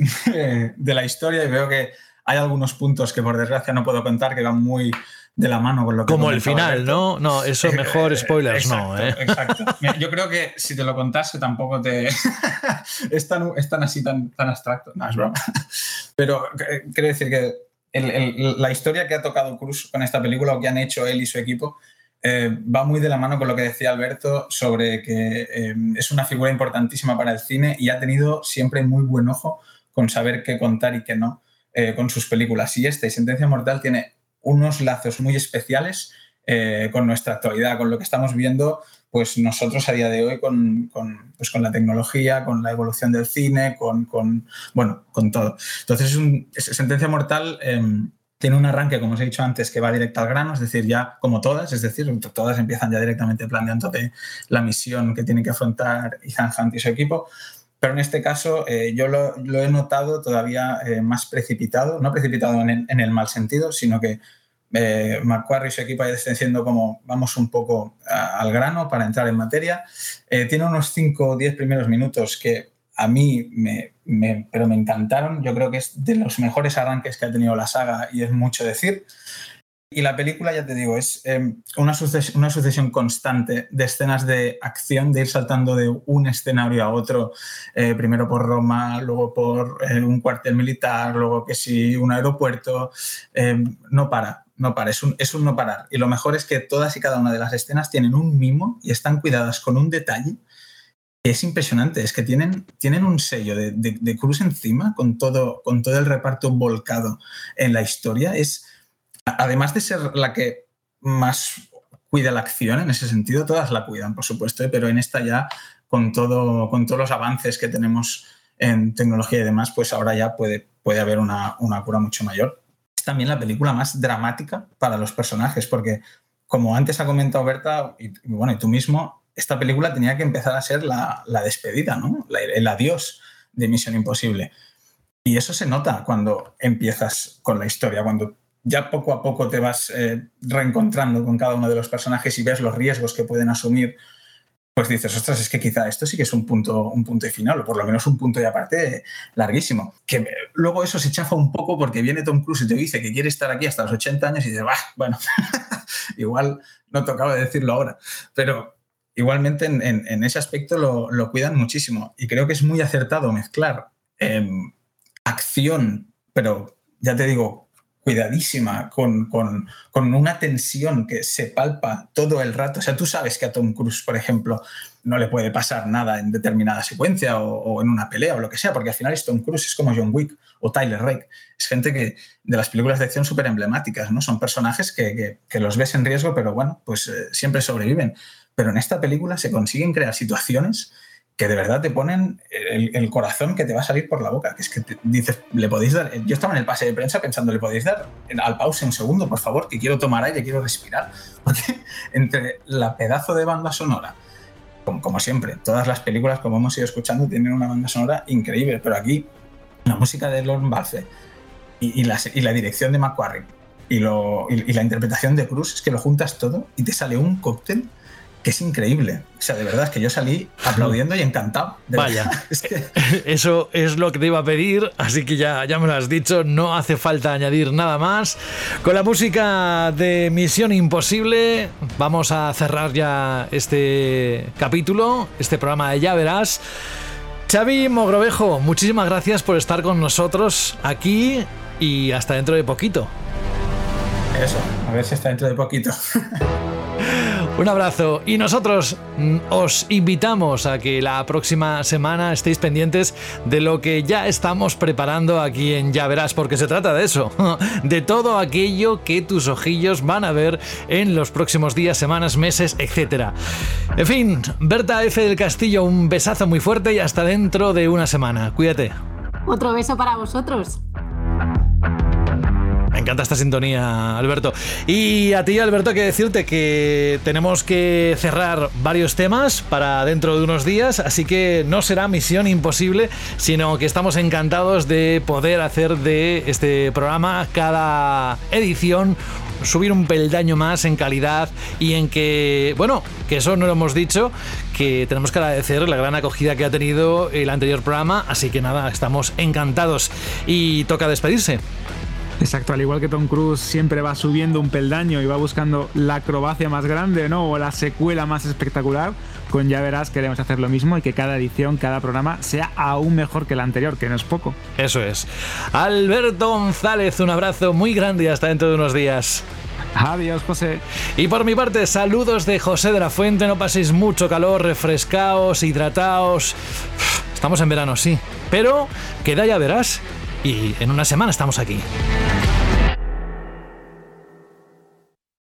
[LAUGHS] de la historia y veo que hay algunos puntos que por desgracia no puedo contar que van muy de la mano con lo que como el final no no eso eh, [LAUGHS] mejor spoilers no ¿eh? exacto. [LAUGHS] Yo creo que si te lo contase tampoco te [LAUGHS] es, tan, así tan, tan abstracto. No es broma. Pero eh, quiero decir que la historia que ha tocado Cruz con esta película o que han hecho él y su equipo va muy de la mano con lo que decía Alberto sobre que es una figura importantísima para el cine y ha tenido siempre muy buen ojo con saber qué contar y qué no eh, con sus películas. Y este, Sentencia Mortal, tiene unos lazos muy especiales eh, con nuestra actualidad, con lo que estamos viendo pues nosotros a día de hoy con, con, pues con la tecnología, con la evolución del cine, con, con bueno, con todo. Entonces, Sentencia Mortal em, tiene un arranque, como os he dicho antes, que va directo al grano, es decir, ya como todas, es decir, todas empiezan ya directamente planteando la misión que tiene que afrontar Ethan Hunt y su equipo. Pero en este caso eh, yo lo, he notado todavía eh, más precipitado, no precipitado en el, mal sentido, sino que eh, Macquarie y su equipo ya están como vamos un poco al grano para entrar en materia. Eh, tiene unos 5 o 10 primeros minutos que a mí me, me, pero me encantaron. Yo creo que es de los mejores arranques que ha tenido la saga y es mucho decir. Y la película, ya te digo, es em, una, sucesión, una, sucesión constante de escenas de acción, de ir saltando de un escenario a otro, eh, primero por Roma, luego por eh, un cuartel militar, luego que sí, un aeropuerto. Em, no para, no para, es un, es un no parar. Y lo mejor es que todas y cada una de las escenas tienen un mimo y están cuidadas con un detalle es impresionante, es que tienen, tienen un sello de, de, de, Cruz encima con todo, con todo el reparto volcado en la historia. Es, además de ser la que más cuida la acción en ese sentido, todas la cuidan, por supuesto, pero en esta ya, con, todo, con todos los avances que tenemos en tecnología y demás, pues ahora ya puede, puede haber una, una cura mucho mayor. Es también la película más dramática para los personajes, porque como antes ha comentado Berta, y, bueno, y tú mismo, esta película tenía que empezar a ser la, la despedida, ¿no? el adiós de Misión Imposible. Y eso se nota cuando empiezas con la historia, cuando ya poco a poco te vas eh, reencontrando con cada uno de los personajes y ves los riesgos que pueden asumir, pues dices, ostras, es que quizá esto sí que es un punto, un punto final, o por lo menos un punto y aparte larguísimo. Que luego eso se chafa un poco porque viene Tom Cruise y te dice que quiere estar aquí hasta los 80 años y dices, bah, bueno, [LAUGHS] igual no tocaba decirlo ahora, pero igualmente en, ese aspecto lo, cuidan muchísimo y creo que es muy acertado mezclar em, acción, pero ya te digo, cuidadísima, con, una tensión que se palpa todo el rato. O sea, tú sabes que a Tom Cruise, por ejemplo, no le puede pasar nada en determinada secuencia o, en una pelea o lo que sea, porque al final es Tom Cruise, es como John Wick o Tyler Rake. Es gente que de las películas de acción súper emblemáticas, ¿no? Son personajes que, los ves en riesgo, pero bueno, pues eh, siempre sobreviven. Pero en esta película se consiguen crear situaciones que de verdad te ponen el, corazón que te va a salir por la boca. Que es que dices, le podéis dar. Yo estaba en el pase de prensa pensando, le podéis dar al pause un segundo, por favor, que quiero tomar aire, quiero respirar. [LAUGHS] Porque entre la pedazo de banda sonora, como, siempre, todas las películas, como hemos ido escuchando, tienen una banda sonora increíble, pero aquí la música de Lord Balfe y, la, dirección de McQuarrie y, y la interpretación de Cruz es que lo juntas todo y te sale un cóctel que es increíble. O sea, de verdad, es que yo salí aplaudiendo y encantado. Vaya, [LAUGHS] [LAUGHS] eso es lo que te iba a pedir, así que ya, ya me lo has dicho, no hace falta añadir nada más. Con la música de Misión Imposible vamos a cerrar ya este capítulo, este programa de Ya Verás. Xavi Mogrovejo, muchísimas gracias por estar con nosotros aquí y hasta dentro de poquito. Eso, a ver si está dentro de poquito. [LAUGHS] Un abrazo y nosotros mm, os invitamos a que la próxima semana estéis pendientes de lo que ya estamos preparando aquí en Ya Verás, porque se trata de eso, [LAUGHS] de todo aquello que tus ojillos van a ver en los próximos días, semanas, meses, etc. En fin, Berta F. del Castillo, un besazo muy fuerte y hasta dentro de una semana. Cuídate. Otro beso para vosotros. Encanta esta sintonía, Alberto. Y a ti, Alberto, que decirte que tenemos que cerrar varios temas para dentro de unos días, así que no será misión imposible, sino que estamos encantados de poder hacer de este programa cada edición subir un peldaño más en calidad y en que, bueno, que eso no lo hemos dicho, que tenemos que agradecer la gran acogida que ha tenido el anterior programa, así que nada, estamos encantados y toca despedirse. Exacto, al igual que Tom Cruise siempre va subiendo un peldaño y va buscando la acrobacia más grande, ¿no? O la secuela más espectacular, con ya verás queremos hacer lo mismo y que cada edición, cada programa sea aún mejor que el anterior, que no es poco. Eso es. Alberto González, un abrazo muy grande y hasta dentro de unos días. Adiós, José. Y por mi parte, saludos de José de la Fuente. No paséis mucho calor, refrescaos, hidrataos. Estamos en verano, sí. Pero queda ya verás y en una semana estamos aquí.